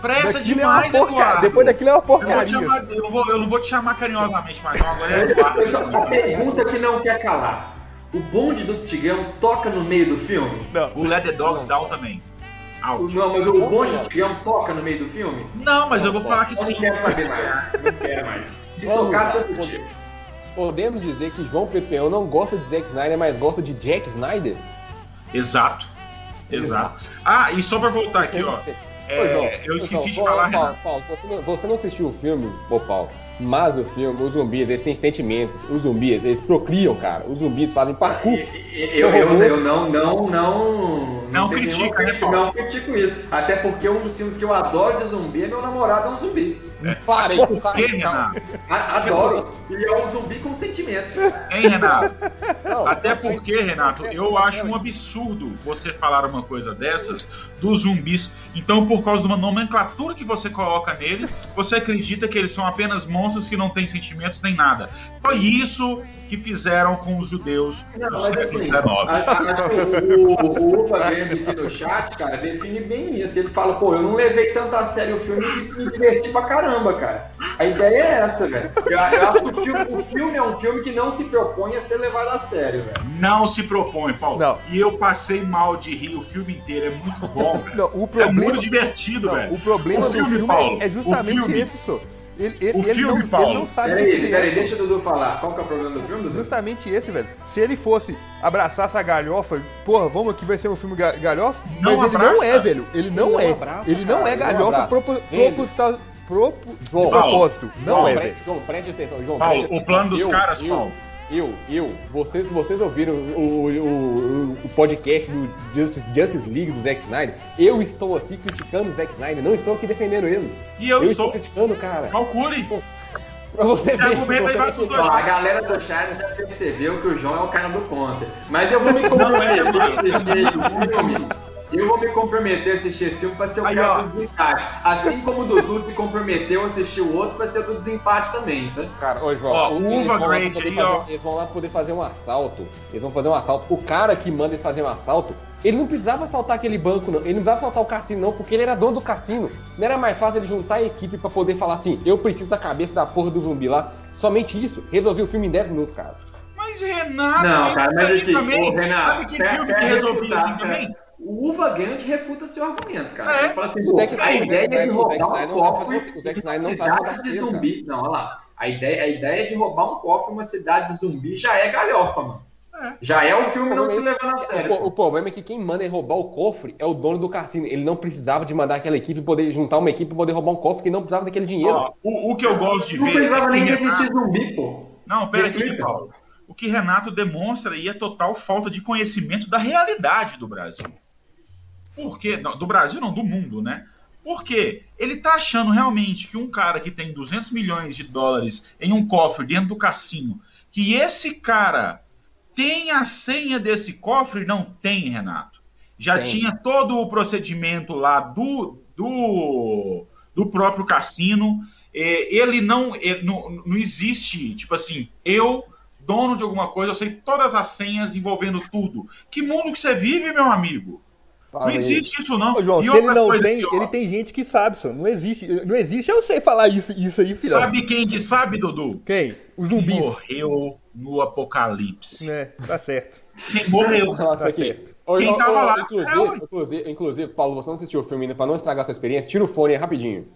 Presta Daquilo demais, é uma. Eduardo. Depois daquilo é uma Eu, porcaria. chamar- eu não vou, eu não vou te chamar carinhosamente mais, não. Agora é Eduardo. Eu Uma pergunta que não quer calar. O bonde do Tigão toca no meio do filme? Não, O Let the Dogs Down também. O- Out. Não, mas o bonde do Tigão toca no meio do filme? Não, mas eu vou falar que Eu sim. não quero saber mais. Não quero mais. Se Vamos tocar, eu. Podemos dizer que João Pedro Ferrão não gosta de Zack Snyder, mas gosta de Jack Snyder? Exato. Exato. Ah, e só pra voltar aqui, ó. Ô, João, É, eu esqueci de João, falar, Paulo. Paulo, você, não, você não assistiu o filme, ô Paulo, mas o filme, os zumbis, eles têm sentimentos. Os zumbis, eles procriam, cara. Os zumbis fazem parkour. Eu, eu, eu não, não, não. Não tem critica, nenhuma né? Não critico isso. Até porque um dos filmes que eu adoro de zumbi é meu namorado é um zumbi. Parei, Por que, Renato? Adoro. E é um zumbi com sentimentos. Hein, Renato? Não, Até mas- porque, Renato, eu acho um absurdo você falar uma coisa dessas dos zumbis. Então, por causa de uma nomenclatura que você coloca nele, você acredita que eles são apenas monstros que não têm sentimentos nem nada. Foi isso que fizeram com os judeus Não, no mas século assim, XIX. a- a- acho que o, Upa Grande aqui no chat, cara, define bem isso. Ele fala, pô, eu não levei tanto a sério o filme e me diverti pra caramba, cara. A ideia é essa, velho. Eu, eu acho que o filme, o filme é um filme que não se propõe a ser levado a sério, velho. Não se propõe, Paulo. Não. E eu passei mal de rir o filme inteiro. É muito bom, velho. Não, o É problema, muito divertido, não, velho. o problema O do filme, filme Paulo, é justamente filme- esse, só. Ele, ele, O ele filme, não, Paulo. ele não sabe o que Peraí, ele peraí, é. deixa o Dudu falar. Qual que é o problema do filme, Dudu? Justamente esse, velho. Se ele fosse abraçar essa galhofa, porra, vamos aqui, vai ser um filme ga- galhofa, Não mas ele abraça. não é, velho. Ele não, Ele não é. abraça, ele não cara, é ele galhofa Ele- proposital, propo, de propósito. Não João, é, velho. João, preste atenção. João, Paulo, preste o atenção. plano dos Eu- caras, eu, Paulo. Eu, eu, vocês, vocês ouviram o, o, o, podcast do Justice, Justice League do Zack Snyder? Eu estou aqui criticando o Zack Snyder, não estou aqui defendendo ele. E eu, estou estou. criticando, cara. Calcule. Pra você ver. a galera do chat já percebeu que o João é o cara do contra. Mas eu vou me comprometer Não é. Eu vou me comprometer a assistir esse filme pra ser o Aí, cara ó. do desempate. Assim como o Dudu se comprometeu a assistir o outro pra ser do desempate também, tá? Cara, ô João, Ó, o- o eles Uva vão lá Grande poder aí, fazer- ó. Eles vão lá poder fazer um assalto. Eles vão fazer um assalto. O cara que manda eles fazer um assalto, ele não precisava assaltar aquele banco, não. Ele não precisava assaltar o cassino, não, porque ele era dono do cassino. Não era mais fácil ele juntar a equipe pra poder falar assim: eu preciso da cabeça da porra do zumbi lá. Somente isso. Resolvi o filme em 10 minutos, cara. Mas Renato. Não, cara, mas também, aqui, também. ô, Renato, Sabe que filme que resolvia refutar, assim também? O Uva Grande refuta seu argumento, cara. É. Ele fala assim, Zack a ideia o de Zack roubar um não sabe cofre fazer- o Zack de Snyder uma não sabe cidade de zumbi. Não, olha lá. A ideia, a ideia de roubar um cofre em uma cidade de zumbi já é galhofa, mano. É. Já é o filme não se levando a sério. O, o problema é que quem manda ele roubar o cofre é o dono do cassino. Ele não precisava de mandar aquela equipe poder juntar uma equipe e poder roubar um cofre que não precisava daquele dinheiro. Ó, o, o que eu gosto de Não ver. precisava é nem existir Renato- zumbi, pô. Não, pera aqui. Paulo. O que Renato demonstra aí é total falta de conhecimento da realidade do Brasil. Por quê? Não, do Brasil não, do mundo, né? Porque ele tá achando realmente que um cara que tem 200 milhões de dólares em um cofre dentro do cassino, que esse cara tem a senha desse cofre? Não tem, Renato. Já Tem. tinha todo o procedimento lá do, do, do próprio cassino. É, ele não, ele não. Não existe, tipo assim, eu, dono de alguma coisa, eu sei todas as senhas envolvendo tudo. Que mundo que você vive, meu amigo? Não aí. existe isso, não. Ô, João, E se ele não tem, ó, ele tem gente que sabe, só. Não existe. Não existe, eu sei falar isso, isso aí, filhão. Sabe quem que sabe, Dudu? Quem? Os zumbis. Morreu no apocalipse. É, tá certo. Quem morreu? Isso Tá certo. Quem ô, tava ô, lá? É, Inclusive, ué. inclusive, inclusive, Paulo, você não assistiu o filme ainda, pra não estragar a sua experiência, tira o fone aí rapidinho.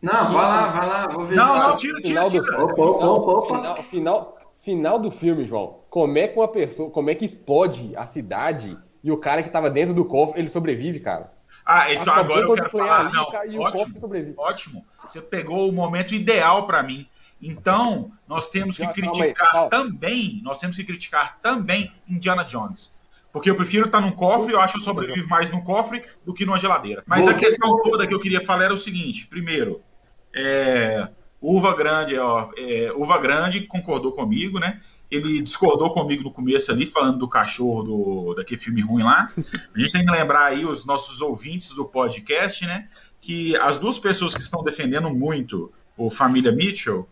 Não, vai lá, vai lá. Vou ver. Não, não, tira, tira, tira. Opa, opa, opa. final, final, final do filme, João. Como é que uma pessoa, como é que explode a cidade e o cara que tava dentro do cofre, ele sobrevive, cara? Ah, então agora eu quero falar. Não, e o ótimo. Ótimo. Você pegou o momento ideal para mim. Então, nós temos que criticar calma. também, nós temos que criticar também Indiana Jones. Porque eu prefiro estar num cofre, eu acho que eu sobrevivo mais num cofre do que numa geladeira. Mas a questão toda que eu queria falar era o seguinte: primeiro, é, Uva Grande, ó, é, Uva Grande concordou comigo, né? Ele discordou comigo no começo ali, falando do cachorro do, daquele filme ruim lá. A gente tem que lembrar aí os nossos ouvintes do podcast, né? Que as duas pessoas que estão defendendo muito o Família Mitchell,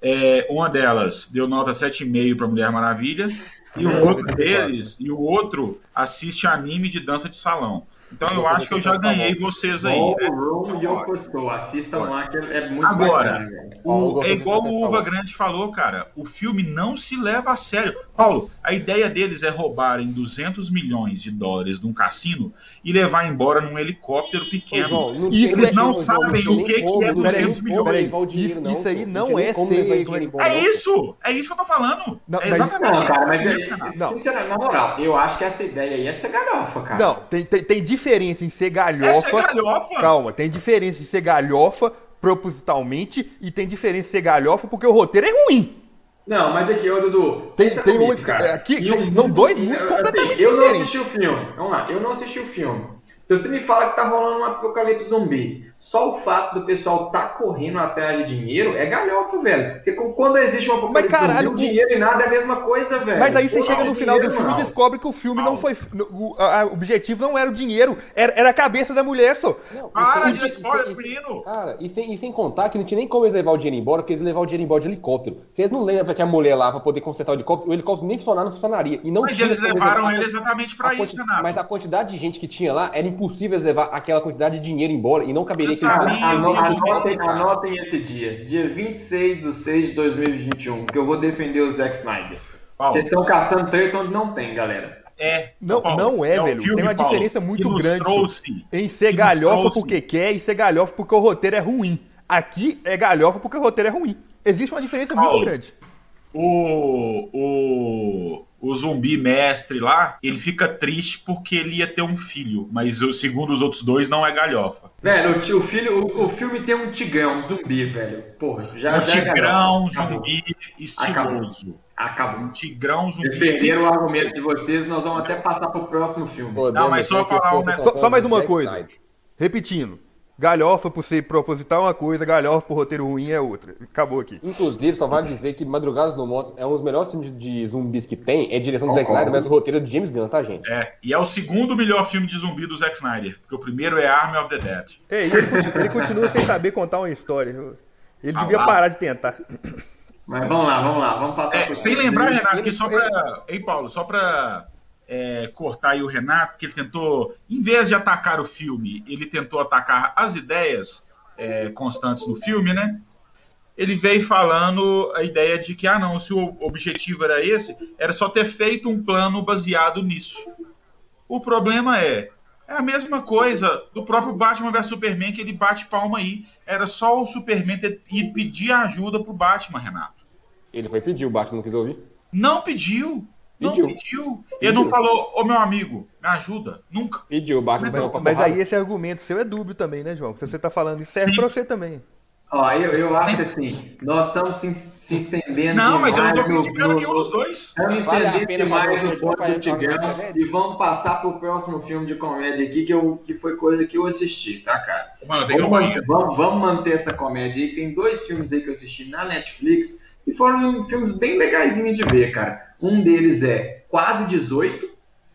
é, uma delas deu nota 7,5 para Mulher Maravilha, e o outro deles, e o outro assiste anime de dança de salão. Então eu acho que eu já ganhei vocês aí, né? Ballroom Yokoso. Assistam lá que é muito Agora. Paulo, O- é igual o Uva. Grande falou, cara. O filme não se leva a sério. Paulo, a ideia deles é roubarem 200 milhões de dólares de um cassino e levar embora num helicóptero Ô, pequeno. Eles não sabem o que que é não tem 200 como milhões. Isso- não, isso aí não é como ser- é É isso! É isso que eu tô falando. Não, é exatamente Não, cara, mas é, Não. sinceramente, na moral, eu acho que essa ideia aí é ser galhofa, cara. Não, tem, tem, tem diferença em ser Essa galhofa. é galhofa. Calma, tem diferença em ser galhofa propositalmente e tem diferença em ser galhofa porque o roteiro é ruim. Não, mas aqui, ô Dudu. Tem- pensa tem comigo, um- cara. aqui tem- são dois mundos assim, completamente Eu não diferentes. assisti o filme. Vamos lá, eu não assisti o filme. Se você me fala que tá rolando um apocalipse zumbi, só o fato do pessoal tá correndo atrás de dinheiro é galhofa, velho. Porque quando existe um apocalipse caralho, o dinheiro e nada é a mesma coisa, velho. Mas aí você Pô, chega no final do filme e descobre que o filme não Não. foi. O, a- o objetivo não era o dinheiro, era, era a cabeça da mulher só. Não, Para e de spoiler, menino. Cara, e sem, e sem contar que não tinha nem como eles levar o dinheiro embora, porque eles levaram o dinheiro embora de helicóptero. Eles não levam que a mulher lá pra poder consertar o helicóptero, o helicóptero nem funcionar, não funcionaria. E não Mas tinha eles levaram levar- ele exatamente pra isso, Renato. Mas a quantidade de gente que tinha lá era impossível eles levar aquela quantidade de dinheiro embora e não caberia Sabia, Ano- Anotem, anotem esse dia, dia 26 de 6 de 2021, que eu vou defender o Zack Snyder. Paulo, Vocês estão caçando treta onde não tem, galera. é. Não- Paulo, não é, o velho. filme, Tem uma Paulo, diferença muito grande, Em ser galhofa porque quer e ser galhofa porque o roteiro é ruim. Aqui é galhofa porque o roteiro é ruim. Existe uma diferença muito grande. O, o, o zumbi mestre lá, ele fica triste porque ele ia ter um filho, mas o- segundo os outros dois não é galhofa. Velho, o, filho, o, o filme tem um tigrão, um zumbi, velho. Porra, já um já é tigrão. Acabou. zumbi estiloso. Acabou. Um tigrão, zumbi perderam o argumento de vocês, nós vamos até passar pro próximo filme. Podemos, mas só né, que falar um negócio- Só, só mais uma coisa. Repetindo. Galhofa por ser proposital é uma coisa, galhofa por roteiro ruim é outra. Acabou aqui. Inclusive, só vale dizer que Madrugadas no Moto é um dos melhores filmes de zumbis que tem. É direção do Zack Concordo. Snyder, mas o roteiro é do James Gunn, tá, gente? É, e é o segundo melhor filme de zumbi do Zack Snyder, porque o primeiro é Army of the Dead. É, e ele, continua, ele continua sem saber contar uma história. Ele Ah, devia lá. parar de tentar. Mas vamos lá, vamos lá, vamos passar É, sem lembrar, Renato, que só pra. Hein, Paulo, só pra é, cortar aí o Renato, que ele tentou, em vez de atacar o filme, ele tentou atacar as ideias é, constantes no filme, né? Ele veio falando a ideia de que, ah, não, se o objetivo era esse, era só ter feito um plano baseado nisso. O problema é, é a mesma coisa do próprio Batman vs Superman, que ele bate palma aí. Era só o Superman ter, ir pedir ajuda pro Batman, Renato. Ele foi pedir, o Batman não quis ouvir. Não pediu. Não Pediu. pediu. Ele não falou, ô meu amigo, me ajuda. Nunca. Pediu, o Batman Mas- pra Mas aí esse argumento seu é dúbio também, né, João? Se você tá falando isso, serve pra você também. Ó, eu, eu acho que assim, nós estamos se, se estendendo. Não, mas eu não tô criticando nenhum dos dois. Estamos Vale pena demais no ponto do gente e vamos passar pro próximo filme de comédia aqui, que, eu, que foi coisa que eu assisti, tá, cara? Mano, Vamos, vamos, vamos manter essa comédia aí. Tem dois filmes aí que eu assisti na Netflix e foram filmes bem legaisinhos de ver, cara. Um deles é Quase 18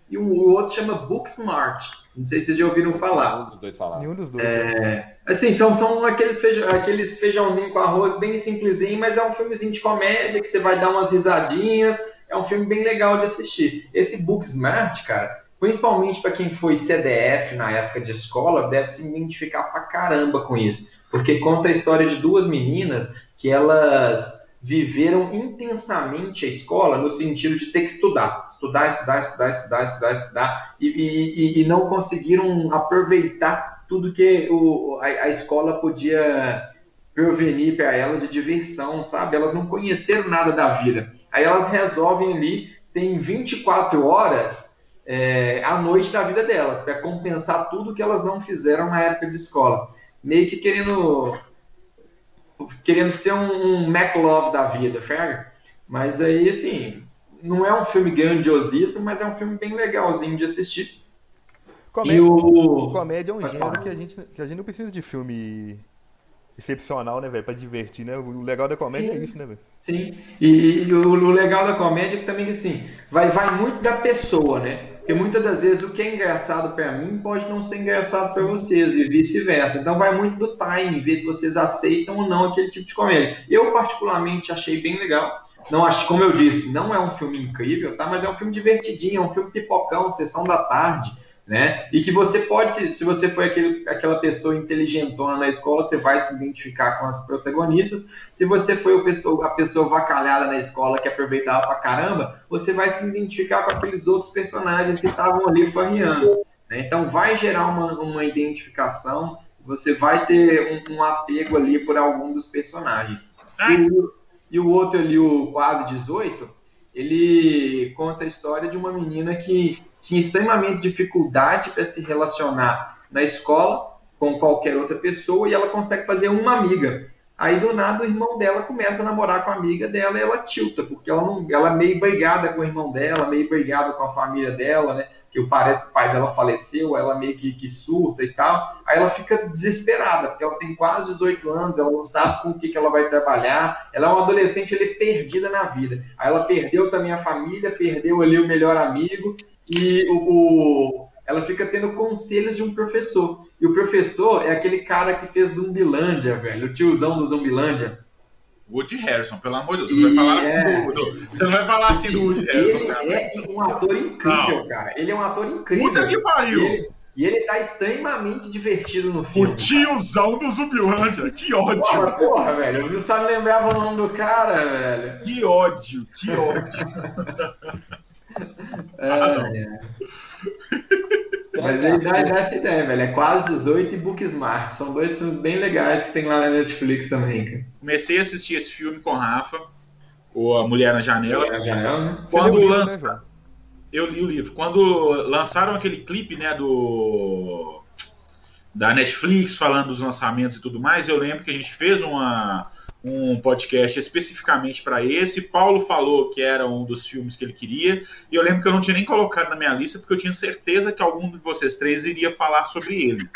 e o, outro chama Booksmart. Não sei se vocês já ouviram falar. Um dos dois falaram. Nenhum dos dois. né? É, assim, são, são aqueles, feijão, aqueles feijãozinho com arroz bem simplesinho, mas é um filmezinho de comédia que você vai dar umas risadinhas. É um filme bem legal de assistir. Esse Booksmart, cara, principalmente para quem foi CDF na época de escola, deve se identificar pra caramba com isso. Porque conta a história de duas meninas que elas viveram intensamente a escola no sentido de ter que estudar. Estudar, estudar, estudar, estudar, estudar, estudar, e, e- e não conseguiram aproveitar tudo que o, a, a escola podia provenir para elas de diversão, sabe? Elas não conheceram nada da vida. Aí elas resolvem ali, tem 24 horas é, à noite da vida delas, para compensar tudo que elas não fizeram na época de escola. Meio que querendo querendo ser um, um McLove da vida, Ferg. Mas aí, assim, não é um filme grandiosíssimo, mas é um filme bem legalzinho de assistir. Comédia, E o... comédia é um Pode gênero falar. que a, gente, que a gente não precisa de filme excepcional, né, velho? Pra divertir, né? O legal da comédia Sim. é isso, né, velho? Sim, e, e o, o legal da comédia é que também, assim, vai, vai muito da pessoa, né? Porque muitas das vezes o que é engraçado pra mim pode não ser engraçado pra vocês e vice-versa. Então vai muito do time, ver se vocês aceitam ou não aquele tipo de comédia. Eu, particularmente, achei bem legal. Não acho, como eu disse, não é um filme incrível, tá? Mas é um filme divertidinho, é um filme pipocão, sessão da tarde, né? E que você pode, se- você foi aquele, aquela pessoa inteligentona na escola, você vai se identificar com as protagonistas. Se você foi o pessoa- a pessoa vacalhada na escola que aproveitava pra caramba, você vai se identificar com aqueles outros personagens que estavam ali farreando. né? Então vai gerar uma, uma identificação, você vai ter um, um apego ali por algum dos personagens. E o, e o outro ali, o Quase 18, ele conta a história de uma menina que tinha extremamente dificuldade para se relacionar na escola com qualquer outra pessoa e ela consegue fazer uma amiga. Aí do nada o irmão dela começa a namorar com a amiga dela e ela tilta, porque ela, não, ela é meio brigada com o irmão dela, meio brigada com a família dela, né? Que parece que o pai dela faleceu, ela meio que, que surta e tal. Aí ela fica desesperada, porque ela tem quase 18 anos, ela não sabe com o que, que ela vai trabalhar. Ela é uma adolescente ali perdida na vida. Aí ela perdeu também a família, perdeu ali o melhor amigo e o, o- ela fica tendo conselhos de um professor. E o professor é aquele cara que fez Zumbilândia, velho, o tiozão do Zumbilândia. Woody Harrison, pelo amor de Deus. Você não vai falar assim É. do, do- Você não vai falar assim do Woody Harrison, Ele cara. é um ator incrível, cara. Ele é um ator incrível. Puta que E pariu! ele, e ele tá extremamente divertido no O filme. tiozão do Zumbilândia. Que ódio! Porra, porra, velho. Eu não sabe lembrava o nome do cara, velho. Que ódio! Que ódio! É, é. Mas ele dá, dá essa ideia, velho. É quase 18 e Booksmart. São dois filmes bem legais que tem lá na Netflix também, cara. Comecei a assistir esse filme com Rafa, ou A Mulher na Janela. Na janela, né? Quando o livro, né, lança- João? Eu li o livro. Quando lançaram aquele clipe, né, do da Netflix falando dos lançamentos e tudo mais, eu lembro que a gente fez uma, um podcast especificamente para esse. Paulo falou que era um dos filmes que ele queria, e eu lembro que eu não tinha nem colocado na minha lista porque eu tinha certeza que algum de vocês três iria falar sobre ele.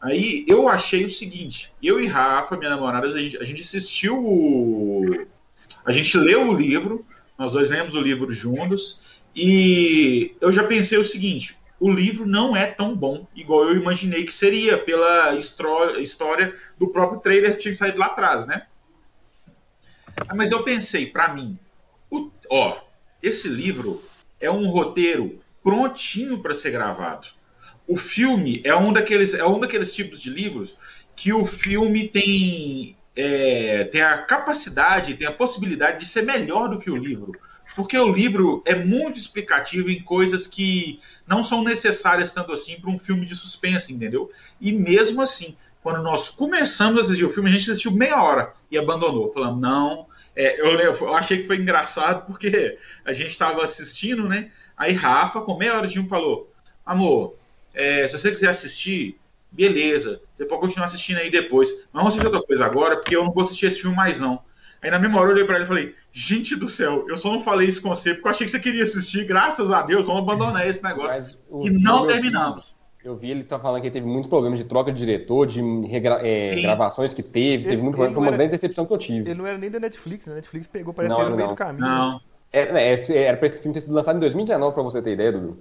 Aí eu achei o seguinte: eu e Rafa, minha namorada, a gente, a gente assistiu o. A gente leu o livro, nós dois lemos o livro juntos, e eu já pensei o seguinte: o livro não é tão bom igual eu imaginei que seria, pela história do próprio trailer que tinha saído lá atrás, né? Ah, Mas eu pensei, para mim, o- ó, esse livro é um roteiro prontinho para ser gravado. O filme é um daqueles, é um daqueles tipos de livros que o filme tem, é, tem a capacidade, tem a possibilidade de ser melhor do que o livro. Porque o livro é muito explicativo em coisas que não são necessárias tanto assim para um filme de suspense, entendeu? E mesmo assim, quando nós começamos a assistir o filme, a gente assistiu meia hora e abandonou. Falamos, não. É, eu, eu achei que foi engraçado porque a gente estava assistindo, né? Aí Rafa, com meia hora de filme, falou: Amor, é, se você quiser assistir, beleza. Você pode continuar assistindo aí depois. Mas vamos assistir outra coisa agora, porque eu não vou assistir esse filme mais não. Aí na mesma hora eu olhei pra ele e falei: Gente do céu, eu só não falei isso com você porque eu achei que você queria assistir. Graças a Deus, vamos abandonar esse negócio. E não terminamos. Eu vi ele tá falando que ele teve muitos problemas de troca de diretor, de regra- é, gravações que teve, teve Ele- muito ele problema. não Foi uma era- grande decepção que eu tive. Ele não era nem da Netflix, né? A Netflix pegou, parece Não, que era no meio não. do caminho. né? Não. É, é, era pra esse filme ter sido lançado em 2019, pra você ter ideia, Dudu.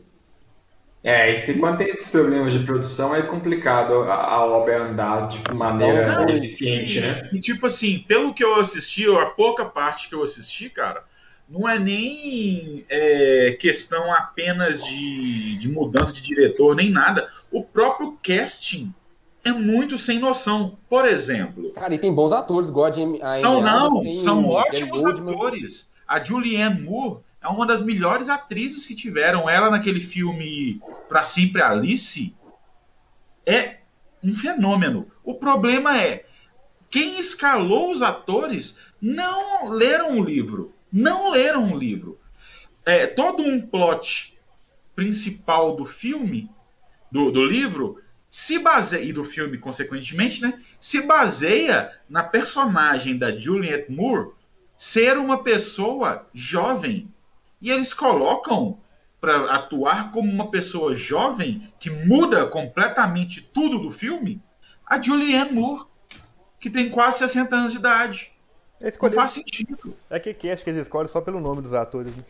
É, e se quando tem esses problemas de produção é complicado a, a obra andar de maneira Não, eficiente, e, né? e, tipo assim, pelo que eu assisti, a pouca parte que eu assisti, cara, não é nem é, questão apenas de, de mudança de diretor, nem nada. O próprio casting é muito sem noção. Por exemplo, Cara, e tem bons atores, igual a a são não, tem são ótimos atores. A Julianne Moore é uma das melhores atrizes que tiveram. Ela naquele filme Pra Sempre Alice é um fenômeno. O problema é quem escalou os atores não leram o livro, não leram o livro. É, todo um plot principal do filme, do, do livro, se baseia, e do filme, consequentemente, né, se baseia na personagem da Juliette Moore ser uma pessoa jovem. E eles colocam para atuar como uma pessoa jovem que muda completamente tudo do filme a Julianne Moore, que tem quase 60 anos de idade. É, Não faz sentido. é que cast que eles escolhem só pelo nome dos atores. Né?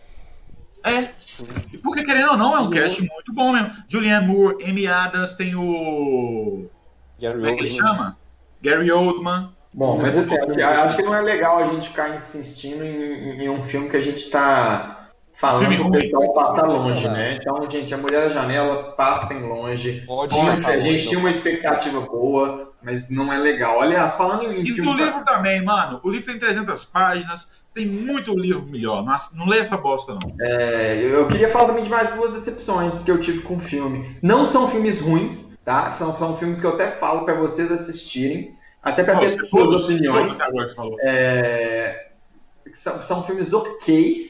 É. E porque, querendo ou não, é um cast muito bom mesmo. Julianne Moore, Amy Adams, tem o. Gary Como é que ele chama? Gary Oldman. Bom, mas Eu assim, acho que- acho que não é legal a gente ficar insistindo em, em um filme que a gente tá falando Filme que o passa longe, né? Então, gente, A Mulher da Janela, passem longe. Pode Tinha- passar a gente longe, tinha uma expectativa boa, mas não é legal. Aliás, falando em E filme... do livro também, mano. O livro tem 300 páginas. Tem muito livro melhor. Não, não lê essa bosta, não. É, eu queria falar também de mais duas decepções que eu tive com o filme. Não são filmes ruins, tá? São, são filmes que eu até falo pra vocês assistirem, até pra ter Nossa, suas todos, opiniões. todos agora que você falou. É, são, são filmes ok's,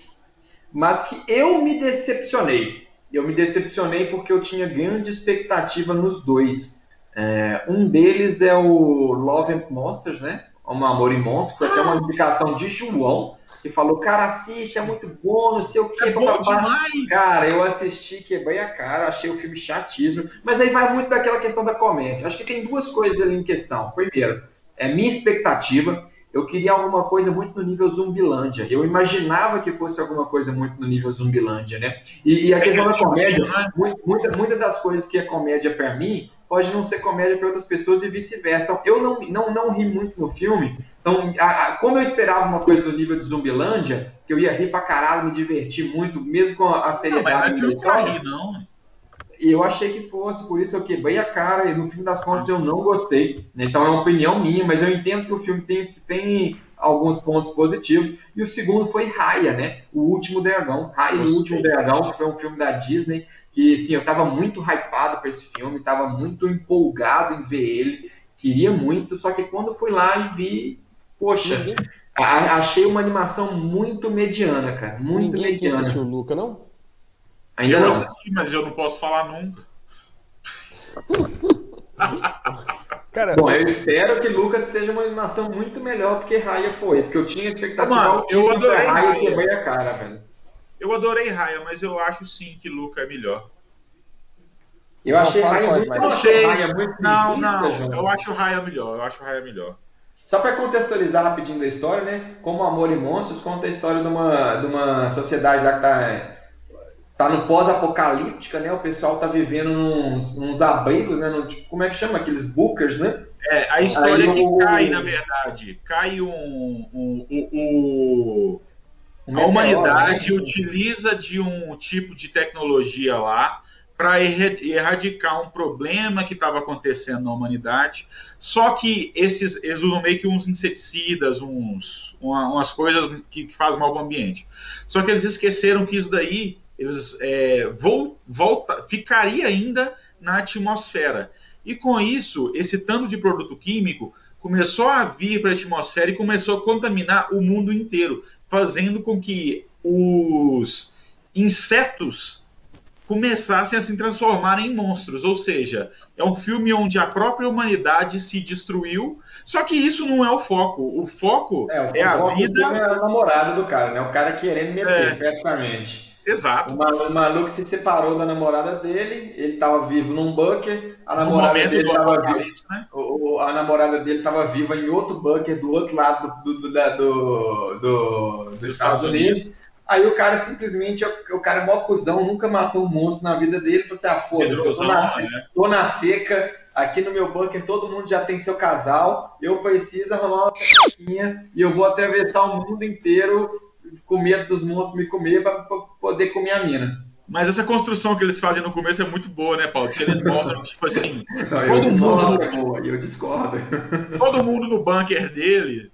mas que eu me decepcionei. Eu me decepcionei porque eu tinha grande expectativa nos dois. É, um deles é o Love and Monsters, né? Um Amor e Monstros, foi até uma indicação de João, que falou, cara, assiste, é muito bom, não sei o que. É bom demais! Cara, eu assisti, quebrei a cara, achei o filme chatíssimo, mas aí vai muito daquela questão da comédia. Acho que tem duas coisas ali em questão. Primeiro, é minha expectativa. Eu queria alguma coisa muito no nível Zumbilândia. Eu imaginava que fosse alguma coisa muito no nível Zumbilândia, né? E, e a questão da comédia, né? mu- muita, das coisas que é comédia pra mim pode não ser comédia para outras pessoas e vice-versa. Então, eu não, não, não ri muito no filme. Então, a- a- como eu esperava uma coisa do nível de Zumbilândia, que eu ia rir pra caralho, me divertir muito, mesmo com a, a Não, mas não seriedade é filme pra história, rir, não. E eu achei que fosse, por isso eu quebrei a cara e no fim das contas eu não gostei. né? Então é uma opinião minha, mas eu entendo que o filme tem, tem alguns pontos positivos. E o segundo foi Raya, né? O Último Dragão. Raya e o. Último Dragão, que foi um filme da Disney, que sim, eu tava muito hypado para esse filme, tava muito empolgado em ver ele, queria muito, só que quando fui lá e vi, poxa, Ninguém, a- achei uma animação muito mediana, cara, muito ninguém mediana. assistiu o Luca, não? Ainda eu não. assisti, mas eu não posso falar nunca. Cara, Bom, eu espero que Lucas seja uma animação muito melhor do que Raya foi, porque eu tinha expectativa Mano, eu adorei pra Raya Raya. quebrei a cara, velho. Eu adorei Raya, mas eu acho sim que Luca é melhor. Eu Não, achei Raya pode, muito, mas- eu Não achei sei. Raya muito Não, não. João. Eu acho Raya melhor. Eu acho Raya melhor. Só para contextualizar rapidinho da história, né? Como Amor e Monstros conta a história de uma, de uma sociedade lá que tá, tá no pós-apocalíptica, né? O pessoal tá vivendo nos, nos abrigos, né? No, tipo, como é que chama? Aqueles bunkers, né? É, a história Aí é que o- cai, na verdade. Cai um. um- o- Um a humanidade né? utiliza de um tipo de tecnologia lá para erradicar um problema que estava acontecendo na humanidade. Só que esses eles usam meio que uns inseticidas, uns, uma- umas coisas que, que fazem mal para o ambiente. Só que eles esqueceram que isso daí eles, é, vol- volta, ficaria ainda na atmosfera. E com isso, esse tanto de produto químico começou a vir para a atmosfera e começou a contaminar o mundo inteiro, fazendo com que os insetos começassem a se transformar em monstros. Ou seja, é um filme onde a própria humanidade se destruiu. Só que isso não é o foco. O foco É, o é a foco do vida. é a namorada do cara, né? O cara querendo meter, É. praticamente. Exato. O maluco, se separou da namorada dele, ele tava vivo num bunker, a namorada dele do tava viva. né? A namorada dele estava viva em outro bunker do outro lado do, do, do- do- dos Dos Estados Estados Unidos. Aí o cara simplesmente, o, cara é mó cuzão, nunca matou um monstro na vida dele. Falou assim: ah, foda-se, eu tô na, né? tô na seca, aqui no meu bunker todo mundo já tem seu casal, eu preciso arrumar uma pequinha e eu vou atravessar o mundo inteiro com medo dos monstros me comer para poder comer a mina. Mas essa construção que eles fazem no começo é muito boa, né, Paulo? Que eles mostram, tipo assim, Não, eu Todo mundo- pô, eu discordo. todo mundo no bunker dele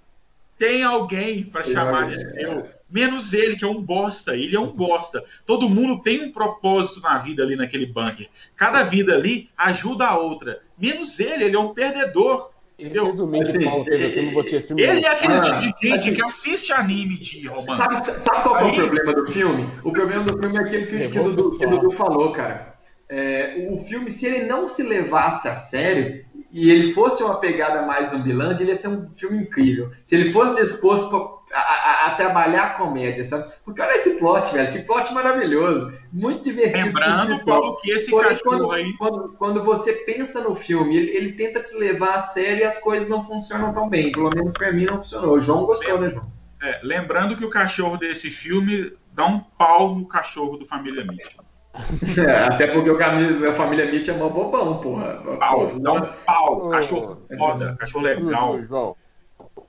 tem alguém para chamar alguém, de é. seu. Menos ele, que é um bosta. Ele é um bosta. Todo mundo tem um propósito na vida ali naquele bunker. Cada vida ali ajuda a outra. Menos ele, ele é um perdedor. Eu- Resumindo, assim, que Paulo fez o filme, você assistiu Ele é aquele Ah, tipo de gente assim- que assiste anime de romance. Sabe, sabe qual que é o problema do filme? O problema do filme é aquilo que, que, o Dudu, que o Dudu falou, cara. É, o filme, se ele não se levasse a sério e ele fosse uma pegada mais zumbilândia, ele ia ser um filme incrível. Se ele fosse pra- a, a- a trabalhar a comédia, sabe? Porque olha esse plot, velho. Que plot maravilhoso. Muito divertido. Lembrando, Paulo, que esse Porém, cachorro quando, aí. quando, quando você pensa no filme, ele, ele tenta se levar a sério e as coisas não funcionam tão bem. Pelo menos pra mim não funcionou. O João gostou, né, João? é, lembrando que o cachorro desse filme dá um pau no cachorro do Família Mitchell. É, até porque o Camilo, a família Mitch é mó bobão, porra. Pau, dá um pau. Ô, Cachorro foda, cachorro legal. João.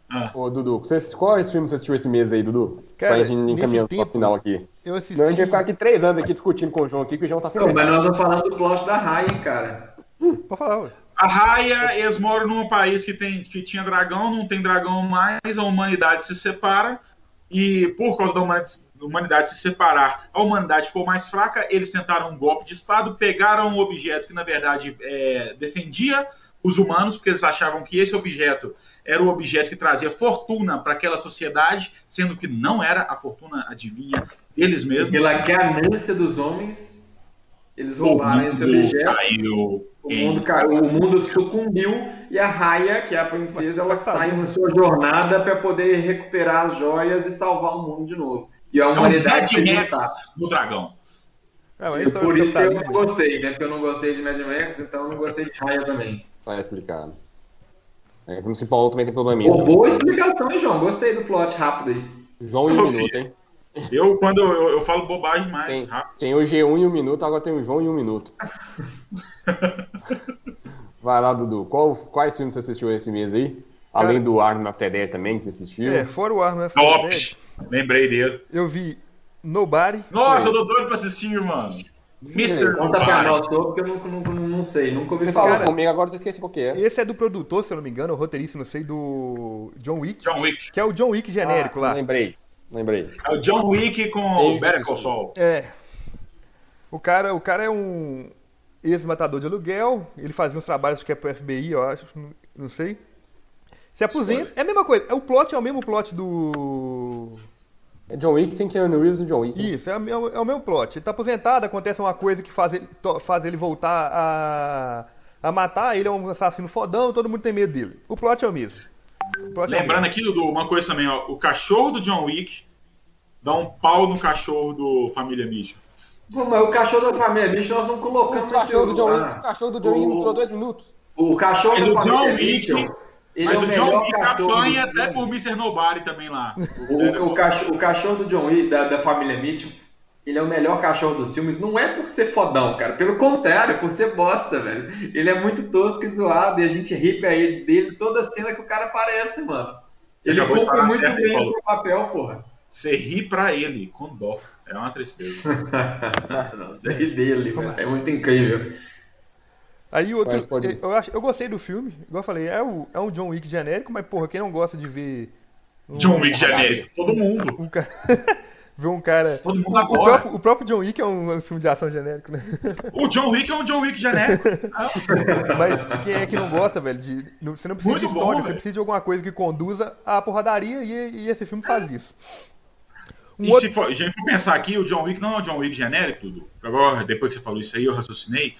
Ah. Ô, Dudu, você, quais filmes você assistiu esse mês aí, Dudu? Cara, pra gente nesse encaminhando pro tempo- final aqui. eu assisti. Senão a gente vai ficar aqui três anos aqui discutindo com o João aqui, que o João tá sem Não, mas nós estamos falando do plot da Raya, hein, cara. Pode falar, ué. A Raia, eles moram num país que, tem, que tinha dragão, não tem dragão mais, a humanidade se separa, e por causa da humanidade, da humanidade se separar, a humanidade ficou mais fraca, eles tentaram um golpe de Estado, pegaram um objeto que, na verdade, é, defendia os humanos, porque eles achavam que esse objeto era o objeto que trazia fortuna para aquela sociedade, sendo que não era a fortuna, adivinha, deles E mesmos. pela ganância dos homens, eles roubaram esse objeto. caiu O mundo, ca- o mundo sucumbiu e a Raya, que é a princesa, ela sai na sua jornada para poder recuperar as joias e salvar o mundo de novo. E a É um humanidade Mad se Max juntar. do dragão. E história por do isso que eu não capitalismo. gostei, né? Porque eu não gostei de Mad Max, então eu não gostei de Raya também. Tá explicado. É, como se Paulo também tem probleminha. Pô, boa explicação, hein, João? Gostei do plot rápido aí. João em um minuto, hein? Eu, quando eu, eu, falo bobagem mais Tem, rápido. tem o G1 em um minuto, agora tem o João em um minuto. Vai lá, Dudu. Qual- quais filmes você assistiu esse mês aí? Além Cara- do Arno After Dead também, que você assistiu? É, fora o Arno After Top! Dead, Lembrei dele. eu vi Nobody. Nossa, eu tô doido pra assistir, mano. Mr. Conta pra nós porque eu não, não, não sei, nunca ouvi Você falar. falou Cara, comigo, agora eu esqueci qual que é. Esse é do produtor, se eu não me engano, o roteirista, não sei, do John Wick. John Wick. Que é o John Wick genérico Ah, lá. Lembrei, lembrei. É o John Wick com o Better Call. Saul. É. O cara, o cara é um ex-matador de aluguel. Ele fazia uns trabalhos que é pro FBI, eu acho. Não, não sei. Se aposenta. É a mesma coisa. É, o plot é o mesmo plot do. É John Wick sem Keanu Reeves e John Wick. Isso, é, o mesmo- é o mesmo plot. Ele tá aposentado, acontece uma coisa que faz ele, to- faz ele voltar a, a matar. Ele é um assassino fodão, todo mundo tem medo dele. O plot é o mesmo. O plot é o Lembrando mesmo. aqui, Dudu, uma coisa também, ó. O cachorro do John Wick dá um pau no cachorro do Família Mitchell. Pô, mas o cachorro da família bicho nós não colocamos O cachorro do John. Wick, o cachorro do John Wick O- não durou dois minutos. O cachorro Mas da o John Wick- Mitchell, ele Mas é o John melhor Wick cachorro apanha até por Mr. Nobody também lá. O, o, cachorro, o cachorro do John Wick, da, da família Mitchell, ele é o melhor cachorro dos filmes. Não é por ser fodão, cara. Pelo contrário, é por ser bosta, velho. Ele é muito tosco e zoado e a gente ri pra ele dele toda cena que o cara aparece, mano. Você Ele cumpre muito certo, bem o papel, porra. Você ri pra ele, com dó. É uma tristeza. Não, você ri dele, velho. É muito incrível. Aí outro. Mas pode- Eu, acho, eu gostei do filme. Igual eu falei, é, o, é um John Wick genérico, mas, porra, quem não gosta de ver. um- John Wick genérico. Todo mundo. Um cara. ver um cara. Todo mundo o, o adora. próprio, o próprio John Wick é um, é um filme de ação genérico, né? O John Wick é um John Wick genérico. Mas quem é que não gosta, velho? De, não- você não precisa Muito de bom, história, você velho. precisa de alguma coisa que conduza à porradaria e, e esse filme faz isso. Um E outro- se for, a gente pensar aqui, o John Wick não é o John Wick genérico, Dudu. Agora, depois que você falou isso aí, eu raciocinei.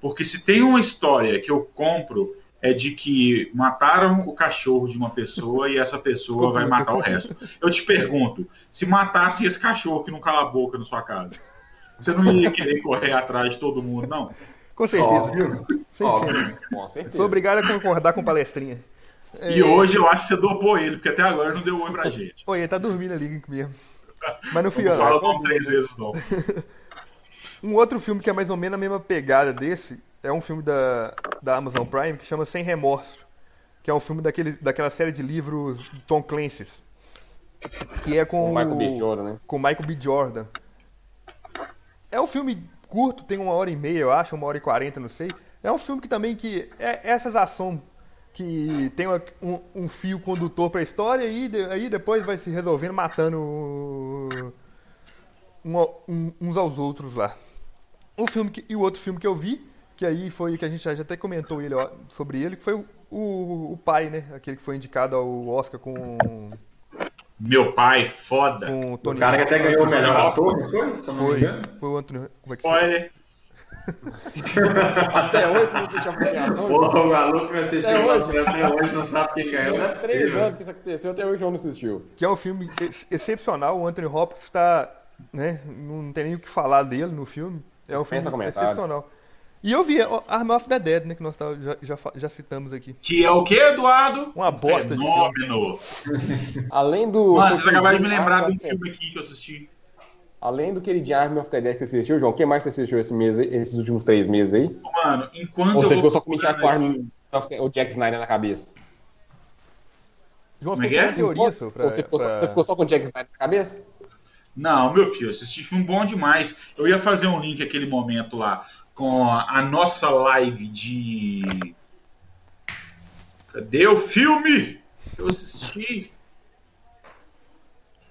Porque se tem uma história que eu compro, é de que mataram o cachorro de uma pessoa e essa pessoa vai matar o resto. Eu te pergunto, se matasse esse cachorro que não cala a boca na sua casa, você não ia querer correr atrás de todo mundo, não? Com certeza. Óbvio. 100%. Óbvio. Com certeza. Sou obrigado a concordar com palestrinha. É. E hoje eu acho que você dopou ele, porque até agora não deu oi pra gente. Pô, ele tá dormindo ali mesmo. Mas não fui Não eu. fala não. o nome três vezes, não. Um outro filme que é mais ou menos a mesma pegada desse é um filme da, da Amazon Prime que chama Sem Remorso. Que é um filme daquele, daquela série de livros Tom Clancy's. Que é com O Michael B. Jordan, né? com Michael B. Jordan. É um filme curto, tem uma hora e meia, eu acho, uma hora e quarenta, não sei. É um filme que também que é essas ações que tem uma- um, um fio condutor pra história e de- aí depois vai se resolvendo matando um um- uns aos outros lá. O filme que- e o outro filme que eu vi, que aí foi que a gente já, já até comentou ele, ó, sobre ele, que foi o, o, o pai, né? Aquele que foi indicado ao Oscar com, Meu pai, foda. com o Tony O cara que até ganhou o melhor ator, não foi? Não Foi, foi o Anthony. Como é que foi? Spoiler. Até hoje não assistiu a premiação? Porra, o maluco que assistiu Até hoje. Até hoje não sabe quem ganhou. não é três anos que isso aconteceu, até hoje o João não assistiu. Que é um filme ex- excepcional. O Anthony Hopkins está. Né, não tem nem o que falar dele no filme. É um filme Dispensa comentários. excepcional. E eu vi Arm of the Dead, né? Que nós tá- já, já, já citamos aqui. Que é o que, Eduardo? Uma bosta de Fenômeno. Além do. Mano, vocês acabaram de me lembrar de um the- filme aqui que eu assisti. Além do queridinho Army of the Dead que você assistiu, João, o que mais você assistiu esse mês, esses últimos três meses aí? Mano, enquanto Ou você ficou só com o Army of the- o Jack Snyder na cabeça? João é ficou com é? teoria, seu, pra, Ou você ficou, só, pra- você ficou só com o Jack Snyder na cabeça? Não, meu filho, assisti filme bom demais. Eu ia fazer um link aquele momento lá com a, nossa live de. Cadê o filme? Eu assisti.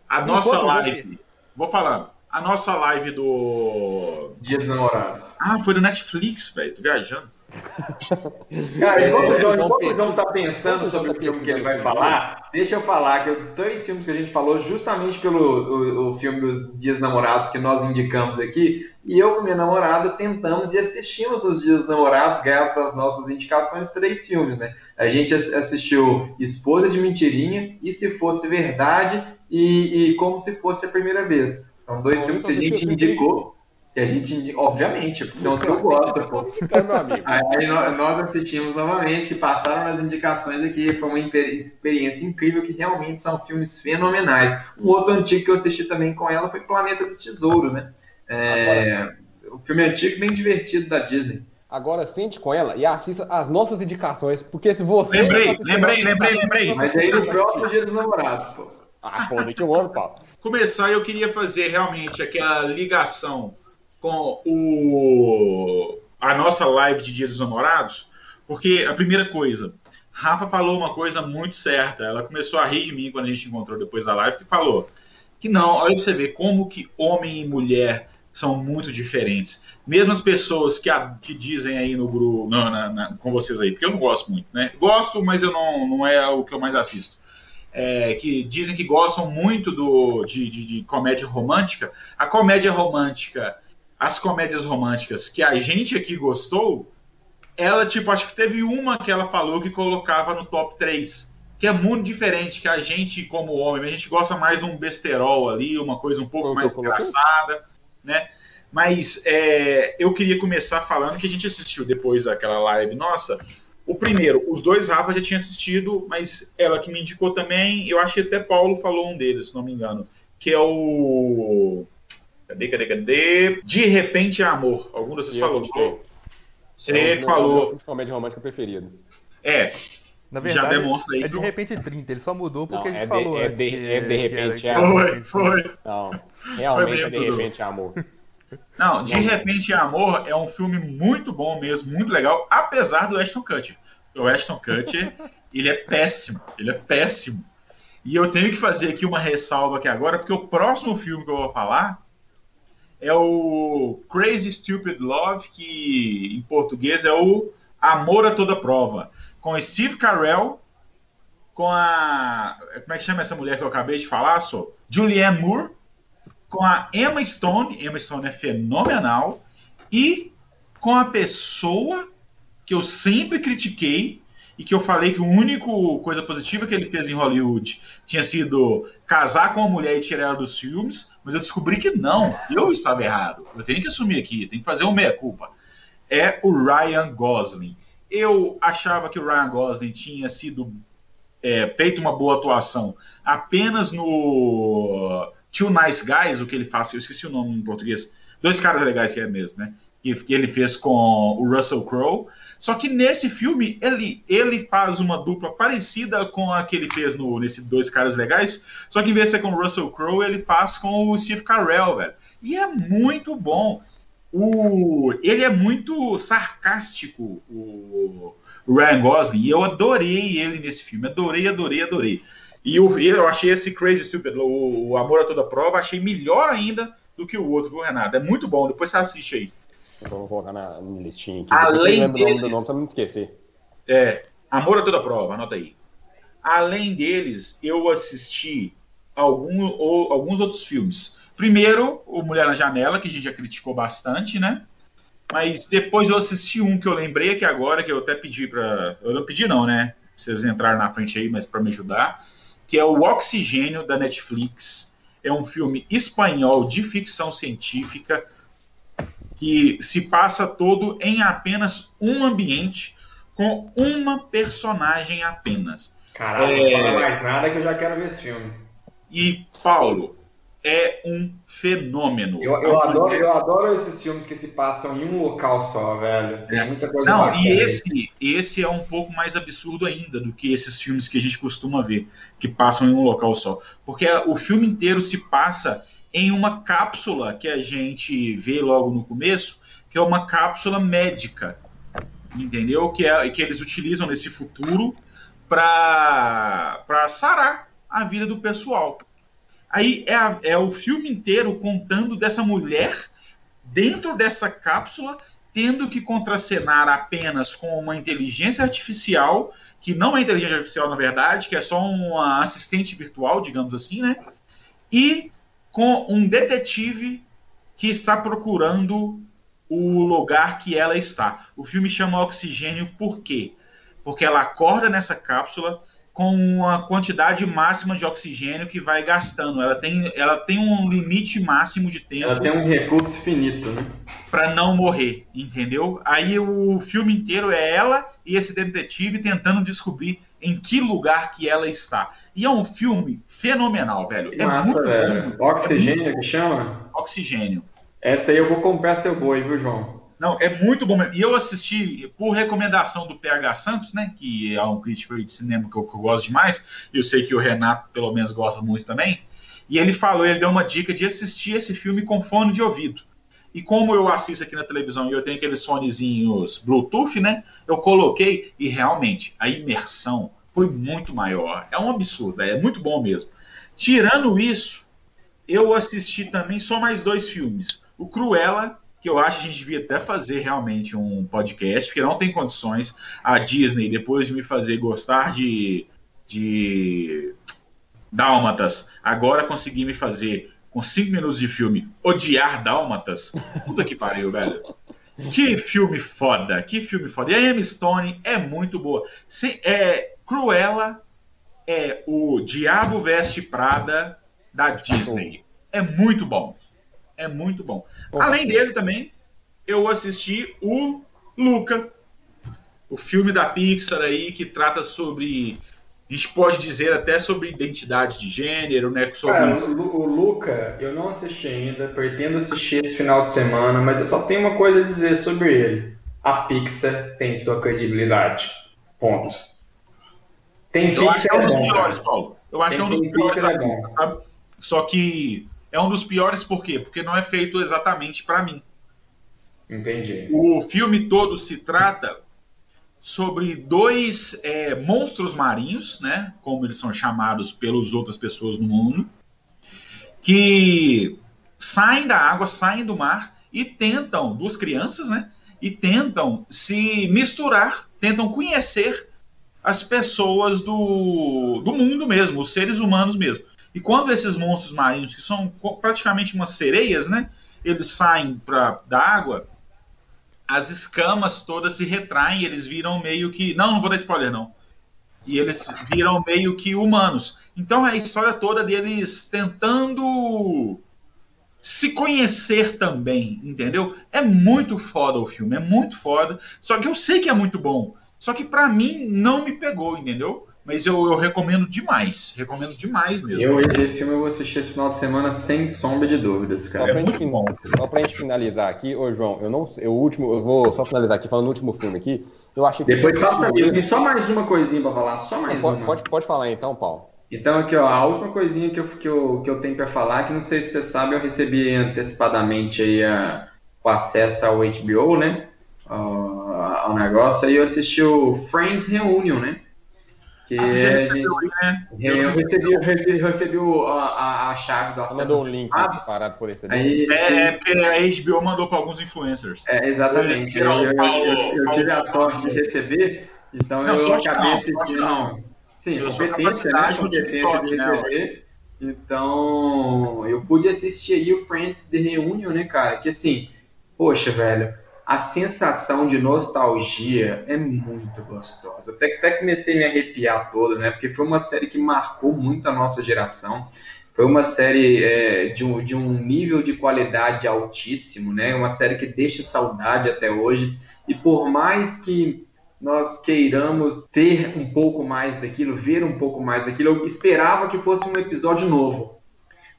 A nossa eu vou live. Vou falando. A nossa live do. Dia dos namorados. Ah, foi do Netflix, velho. Tô viajando. Cara, enquanto o João, João enquanto o João tá pensando João sobre o tá filme que ele vai falar, deixa eu falar que eu- três filmes que a gente falou justamente pelo o, o filme dos Dias Namorados que nós indicamos aqui, e eu com minha namorada sentamos e assistimos os Dias Namorados, graças às nossas indicações, três filmes, né? A gente ass- assistiu Esposa de Mentirinha, E Se Fosse Verdade e, e Como Se Fosse a Primeira Vez. São dois Bom, filmes que a gente indicou, que a gente, obviamente, porque são os que eu gosto, pô. Meu amigo. Aí nó- nós assistimos novamente, que passaram nas indicações aqui, foi uma experiência incrível, que realmente são filmes fenomenais. Um outro antigo que eu assisti também com ela foi Planeta dos Tesouros, né? É, o filme antigo bem divertido da Disney. Agora sente com ela e assista as nossas indicações, porque se você. Lembrei, lembrei, lembrei, lembrei. Mas aí no próximo Dia dos Namorados, pô. Ah, pô, daqui um ano, Paulo. Começar, eu queria fazer realmente aquela ligação com o, a nossa live de Dia dos Namorados, porque a primeira coisa, Rafa falou uma coisa muito certa. Ela começou a rir de mim quando a gente encontrou depois da live, que falou que não, olha pra você ver como que homem e mulher são muito diferentes. Mesmo as pessoas que, a, que dizem aí no grupo, não, com vocês aí, porque eu não gosto muito, né? Gosto, mas eu não, não é o que eu mais assisto. É, que dizem que gostam muito do, de, de, de comédia romântica. A comédia romântica, as comédias românticas que a gente aqui gostou, ela, tipo, acho que teve uma que ela falou que colocava no top 3 que é muito diferente, que a gente, como homem, a gente gosta mais de um besterol ali, uma coisa um pouco mais engraçada, né? Mas é, eu queria começar falando que a gente assistiu depois daquela live nossa. O primeiro, os dois Rafa já tinha assistido, mas ela que me indicou também, eu acho que até Paulo falou um deles, se não me engano, que é o. Cadê, cadê, cadê? De repente é amor. Algum de vocês falou? Você que falou. É comédia romântica preferido. É, Na verdade, já demonstra aí. é de que- repente 30, ele só mudou porque Não, a gente é de- falou é antes. de- que- é de repente, era- é. que Foi, era- foi. Não, realmente é de Dudu. repente amor. Não, De Não. Repente é Amor é um filme muito bom mesmo, muito legal, apesar do Ashton Kutcher. O Ashton Kutcher, ele é péssimo, ele é péssimo. E eu tenho que fazer aqui uma ressalva aqui agora, porque o próximo filme que eu vou falar é o Crazy Stupid Love, que em português é o Amor a Toda Prova, com Steve Carell, com a... como é que chama essa mulher que eu acabei de falar, só? Julianne Moore, com a Emma Stone, Emma Stone é fenomenal, e com a pessoa que eu sempre critiquei e que eu falei que a única coisa positiva que ele fez em Hollywood tinha sido casar com uma mulher e tirar ela dos filmes, mas eu descobri que não, eu estava errado. Eu tenho que assumir aqui, tenho que fazer uma meia-culpa. É o Ryan Gosling. Eu achava que o Ryan Gosling tinha sido é, feito uma boa atuação apenas no Two Nice Guys, o que ele faz, eu esqueci o nome em português, Dois Caras Legais que é mesmo, né? Que, que ele fez com o Russell Crowe. Só que nesse filme ele, ele faz uma dupla parecida com a que ele fez no, nesse Dois Caras Legais, só que em vez de ser com o Russell Crowe, ele faz com o Steve Carell, velho. E é muito bom. O, ele é muito sarcástico, o, Ryan Gosling, e eu adorei ele nesse filme. Adorei, adorei, adorei. E eu, eu achei esse Crazy Stupid, o, o Amor a Toda Prova, achei melhor ainda do que o outro, viu, Renato? É muito bom, depois você assiste aí. Então, vou colocar na, na listinha aqui. Além lembra o nome do deles- nome pra não esquecer. É, Amor a Toda Prova, anota aí. Além deles, eu assisti algum, ou- alguns outros filmes. Primeiro, o Mulher na Janela, que a gente já criticou bastante, né? Mas depois eu assisti um que eu lembrei aqui agora, que eu até pedi para. Eu não pedi, não, né? Vocês entraram na frente aí, mas para me ajudar. Que é o Oxigênio da Netflix. É um filme espanhol de ficção científica que se passa todo em apenas um ambiente com uma personagem apenas. Caralho, É. não fala mais nada que eu já quero ver esse filme. E Paulo é um fenômeno. Eu, eu, adoro, eu adoro esses filmes que se passam em um local só, velho. Tem É. muita coisa Não, e esse, esse é um pouco mais absurdo ainda do que esses filmes que a gente costuma ver, que passam em um local só. Porque o filme inteiro se passa em uma cápsula que a gente vê logo no começo, que é uma cápsula médica. Entendeu? Que, é, que eles utilizam nesse futuro para sarar a vida do pessoal. Aí é, a- é o filme inteiro contando dessa mulher dentro dessa cápsula tendo que contracenar apenas com uma inteligência artificial, que não é inteligência artificial na verdade, que é só uma assistente virtual, digamos assim, né? E com um detetive que está procurando o lugar que ela está. O filme chama Oxigênio por quê? Porque ela acorda nessa cápsula com uma quantidade máxima de oxigênio que vai gastando. Ela tem, ela tem um limite máximo de tempo Ela tem um recurso finito, né? para não morrer, entendeu? Aí o filme inteiro é ela e esse detetive tentando descobrir em que lugar que ela está. E é um filme fenomenal, velho. É Massa, muito velho. bom. Oxigênio que chama? Oxigênio. Essa aí eu vou comprar seu boi, viu, João? Não, é muito bom mesmo. E eu assisti por recomendação do PH Santos, né? Que é um crítico de cinema que eu, que eu gosto demais. E eu sei que o Renato, pelo menos, gosta muito também. E ele falou, ele deu uma dica de assistir esse filme com fone de ouvido. E como eu assisto aqui na televisão e eu tenho aqueles fonezinhos Bluetooth, né? Eu coloquei e realmente a imersão foi muito maior. É um absurdo, é muito bom mesmo. Tirando isso, eu assisti também só mais dois filmes. O Cruella, que eu acho que a gente devia até fazer realmente um podcast, porque não tem condições a Disney, depois de me fazer gostar de, de Dálmatas, agora conseguir me fazer, com cinco minutos de filme, odiar Dálmatas. Puta que pariu, velho. Que filme foda, que filme foda. E a Emma Stone é muito boa. Se, é, Cruella é o Diabo Veste Prada da Disney. É muito bom. É muito bom. Além dele também, eu assisti o Luca, o filme da Pixar aí que trata sobre, a gente pode dizer até sobre identidade de gênero, né? Sobre Cara, o, o Luca, eu não assisti ainda, pretendo assistir esse final de semana, mas eu só tenho uma coisa a dizer sobre ele. A Pixar tem sua credibilidade. Ponto. Tem Eu acho que é um dos bom, piores, cara. Paulo. Eu acho que é um dos piores, Pixar é bom. sabe? Só que é um dos piores por quê? Porque não é feito exatamente para mim. Entendi. O filme todo se trata sobre dois é, monstros marinhos, né? Como eles são chamados pelas outras pessoas no mundo, que saem da água, saem do mar e tentam, duas crianças, né? E tentam se misturar, tentam conhecer as pessoas do, do mundo mesmo, os seres humanos mesmo. E quando esses monstros marinhos, que são praticamente umas sereias, né? Eles saem pra, da água, as escamas todas se retraem, eles viram meio que. Não, não vou dar spoiler, não. E eles viram meio que humanos. Então é a história toda deles tentando se conhecer também, entendeu? É muito foda o filme, é muito foda. Só que eu sei que é muito bom. Só que pra mim não me pegou, entendeu? Mas eu, eu recomendo demais. Recomendo demais mesmo. Eu, esse filme eu vou assistir esse final de semana sem sombra de dúvidas, Só cara. pra, gente, fin- só pra gente finalizar aqui, ô João, eu não sei, o último, eu vou só finalizar aqui falando do último filme aqui. Eu achei que Depois fala pra mim, só mais uma coisinha pra falar, só mais pode, uma. pode, pode falar então, Paulo. Então, aqui, ó, a última coisinha que eu, que eu, que eu tenho pra falar, que não sei se você sabe, eu recebi antecipadamente aí a, o acesso ao HBO, né? Ao, ao negócio, aí eu assisti o Friends Reunion, né? Que Ah, aí, né? eu recebi, eu recebi, eu recebi o- a, a- chave do acesso. mandou um link Ah, separado por esse Aí, É, é porque a HBO mandou para alguns influencers. É, exatamente. Eu, eu, eu, eu- eu tive a sorte de receber, então Não, eu sorte acabei assistindo. não. Sim, Eu sou competência, né? Competência TikTok, de né, receber. Então, eu pude assistir aí o Friends The Reunion, né, cara? Que assim, poxa, velho, a sensação de nostalgia é muito gostosa. Até, até comecei a me arrepiar todo, né? Porque foi uma série que marcou muito a nossa geração. Foi uma série é, de, um, de um nível de qualidade altíssimo, né? Uma série que deixa saudade até hoje. E por mais que nós queiramos ter um pouco mais daquilo, ver um pouco mais daquilo, eu esperava que fosse um episódio novo.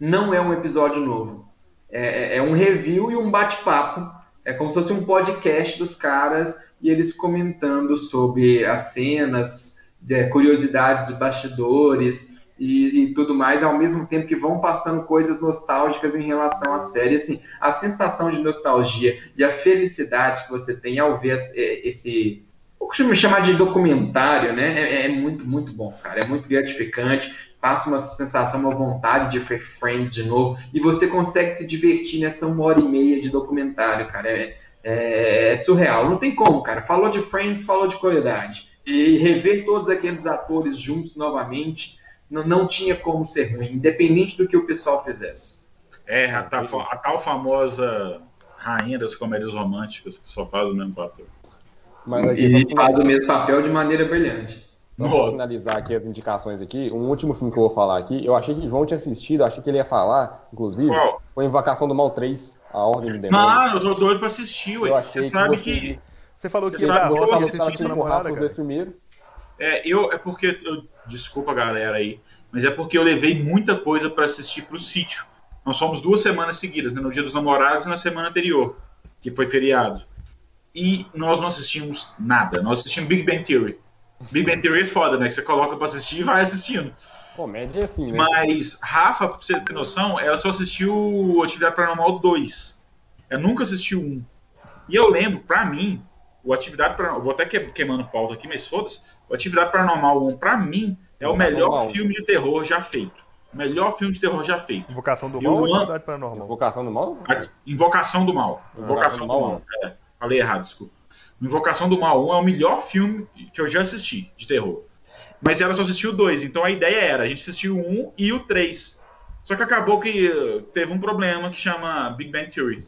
Não é um episódio novo. É, é- é um review e um bate-papo. É como se fosse um podcast dos caras e eles comentando sobre as cenas, de- curiosidades de bastidores e, e tudo mais, ao mesmo tempo que vão passando coisas nostálgicas em relação à série. Assim, a sensação de nostalgia e a felicidade que você tem ao ver esse- esse eu costumo chamar de documentário, né? É, é muito, muito bom, cara. É muito gratificante. Passa uma sensação, uma vontade de ver Friends de novo. E você consegue se divertir nessa uma hora e meia de documentário, cara. É, é- é surreal. Não tem como, cara. Falou de Friends, falou de qualidade. E rever todos aqueles atores juntos novamente não, não tinha como ser ruim, independente do que o pessoal fizesse. É, a, ta- a tal famosa rainha das comédias românticas que só faz o mesmo papel. Mas E faz o mesmo papel de maneira brilhante. Pra finalizar aqui as indicações aqui, um último filme que eu vou falar aqui, eu achei que o João tinha assistido, eu achei que ele ia falar, inclusive, Qual? foi Invocação do Mal 3, A Ordem do Demônio. Não, eu tô doido pra assistir, eu ué. achei Você sabe você- que. Você falou que Você ia sabe que eu vou Tinha com namorada, cara. dois primeiros. É, eu, é porque. Eu, desculpa, galera aí. Mas é porque eu levei muita coisa pra assistir pro sítio. Nós fomos duas semanas seguidas, né, no Dia dos Namorados e na semana anterior, que foi feriado. E nós não assistimos nada. Nós assistimos Big Bang Theory. Big Bang Theory é foda, né? Que você coloca pra assistir e vai assistindo. Comédia é assim, né? Mas Rafa, pra você ter noção, ela só assistiu o Atividade Paranormal 2. Eu nunca assisti o 1. E eu lembro, pra mim, o Atividade Paranormal. Vou até que- queimando pauta aqui, mas foda-se. O Atividade Paranormal 1, pra mim, é o do melhor Mal. filme de terror já feito. O melhor filme de terror já feito. Invocação do Eu mal ou atividade paranormal? Invocação do mal? Invocação do Mal. Invocação do Mal. É, falei errado, desculpa. Invocação do Mal 1 é o melhor filme que eu já assisti de terror. Mas ela só assistiu o 2, então a ideia era a gente assistir o 1 e o 3. Só que acabou que eh, teve um problema que chama Big Bang Theory.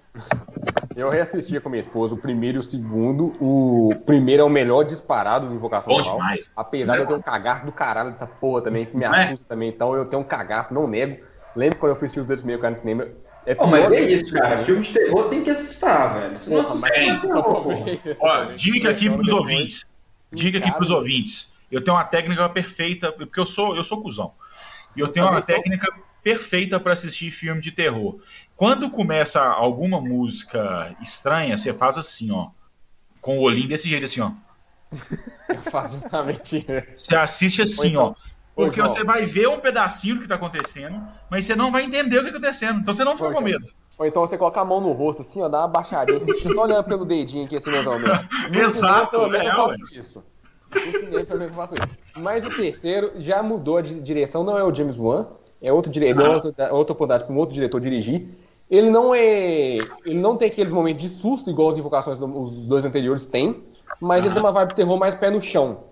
Eu reassisti com minha esposa o primeiro e o segundo. O primeiro é o melhor disparado do Invocação Bom do Mal. demais. Apesar de eu ter um cagaço do caralho dessa porra também, que me é? assusta também. Então eu tenho um cagaço, não nego. Lembro quando eu fui assistir os dois primeiros caras no cinema. É Pô, mas é isso, cara. né? Filme de terror tem que assustar, velho. Se não assustar, é Ó, dica aqui pros ouvintes. Dica aqui pros ouvintes. Eu tenho uma técnica perfeita, porque eu sou, eu sou cuzão. E eu tenho uma técnica perfeita para assistir filme de terror. Quando começa alguma música estranha, você faz assim, ó. Com o olhinho desse jeito, assim, ó. Eu faço justamente isso. Você assiste assim, então- ó. Porque você vai ver um pedacinho do que tá acontecendo, mas você não vai entender o que tá acontecendo. Então você não fica com medo. Ou então você coloca a mão no rosto assim, ó, dá uma baixadinha, assim, só olhando pelo dedinho aqui, assim. No Exato, pelo menos, é, eu faço isso. Cinema, pelo menos, eu faço isso. Mas o terceiro já mudou de direção, não é o James Wan, é outro diretor, Ah. outra, outra oportunidade com outro diretor dirigir. Ele não é. Ele não tem aqueles momentos de susto igual as invocações dos dois anteriores têm, mas ele tem uma vibe de terror mais pé no chão.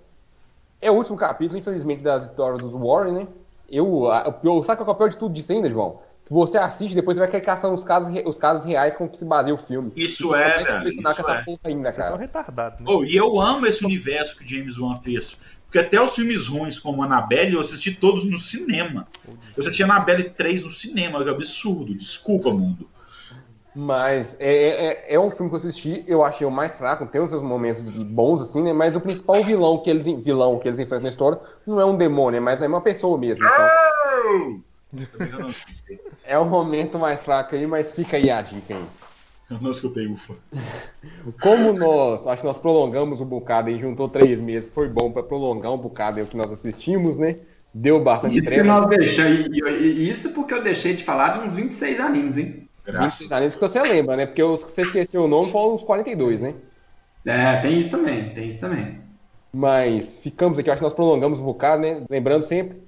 É o último capítulo, infelizmente, das histórias dos Warren, né? Eu, a- eu, sabe qual é o pior de tudo disso ainda, João? Que você assiste, depois você vai querer caçar os casos, os casos reais com que se baseia o filme. Isso é, velho. Isso essa é. porra ainda, são cara. retardados, né? Oh, e eu amo esse universo que James Wan fez. Porque até os filmes ruins como Annabelle, eu assisti todos no cinema. Eu assisti Annabelle 3 no cinema, que é absurdo. Desculpa, mundo. Mas é, é, é um filme que eu assisti, eu achei o mais fraco, tem os seus momentos bons, assim, né? Mas o principal vilão que eles, vilão que eles enfrentam na história não é um demônio, mas é uma pessoa mesmo. Então, é o momento mais fraco aí, mas fica aí a dica aí. Eu não escutei, ufa. Como nós, acho que nós prolongamos um bocado aí, juntou três meses, foi bom pra prolongar um bocado aí o que nós assistimos, né? Deu bastante Isso. E, e- isso porque eu deixei de falar de uns 26 animes, hein? Graças. Isso, isso que você lembra, né? Porque os que você esqueceu o nome foram os 42, né? É, tem isso também, tem isso também. Mas ficamos aqui, eu acho que nós prolongamos um bocado, né? Lembrando sempre,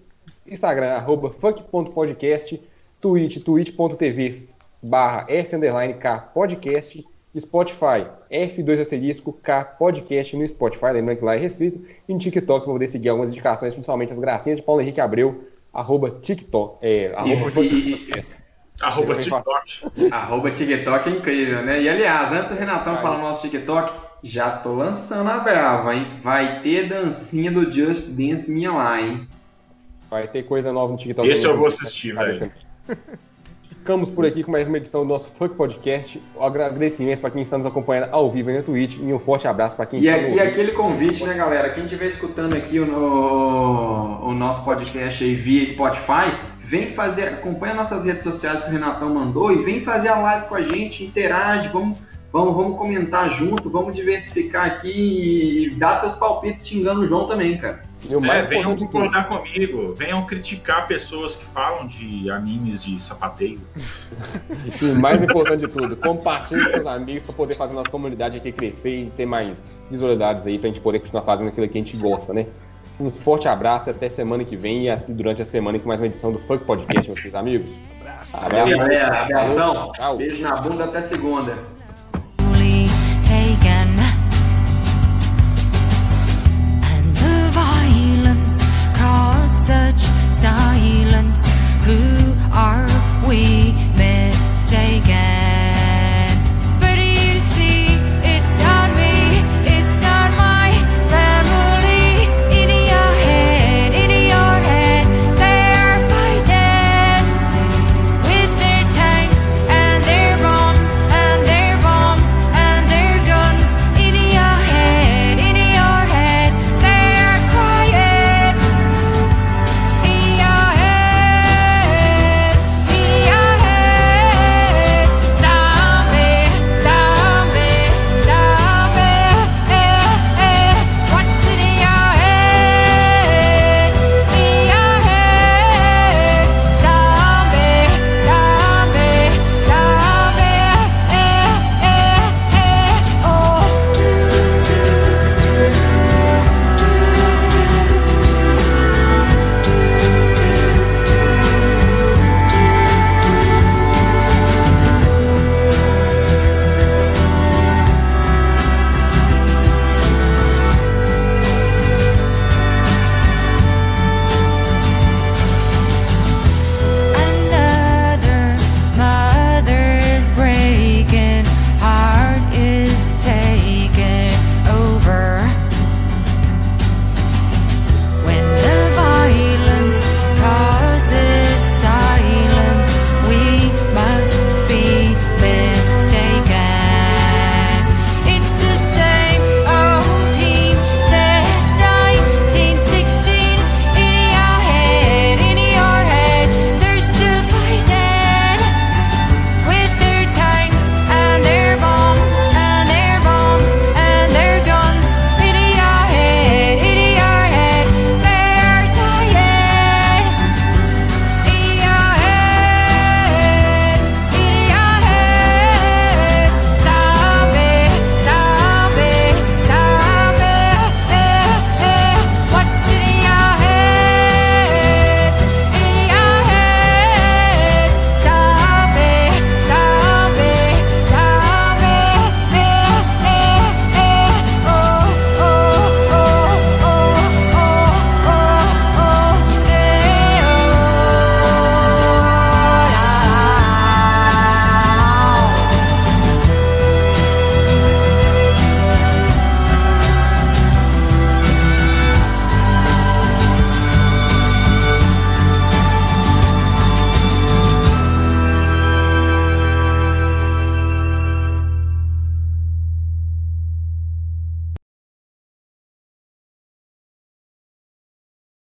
Instagram, arroba funk.podcast, Twitch, twitch.tv barra F underline K podcast, Spotify, F2 asterisco K podcast no Spotify, lembrando que lá é restrito, e no TikTok vou poder seguir algumas indicações, principalmente as gracinhas de Paulo Henrique Abreu, arroba TikTok, é, arroba E- e-. Arroba TikTok. Arroba TikTok é incrível, né? E aliás, antes do Renatão falar no nosso TikTok, já tô lançando a brava, hein? Vai ter dancinha do Just Dance minha lá, hein? Vai ter coisa nova no TikTok. Esse eu vou assistir, velho. Ficamos por aqui com mais uma edição do nosso Funk Podcast. Um agradecimento para quem está nos acompanhando ao vivo aí na Twitch e um forte abraço para quem E, está a- e aquele convite, né, galera? Quem estiver escutando aqui o, no- o nosso podcast aí via Spotify, vem fazer, acompanha nossas redes sociais que o Renatão mandou e vem fazer a live com a gente, interage, vamos, vamos, vamos comentar junto, vamos diversificar aqui e, e dar seus palpites xingando o João também, cara. E o mais É, venham importante de tudo, concordar comigo, venham criticar pessoas que falam de animes de sapateio. e o mais importante de tudo, compartilhe com seus amigos para poder fazer nossa comunidade aqui crescer e ter mais visualidades aí para a gente poder continuar fazendo aquilo que a gente gosta, né? Um forte abraço até semana que vem e durante a semana com mais uma edição do Funk Podcast, meus queridos amigos. Abraço. Abração. Beijo na bunda até segunda. such silence? Who are we mistaken?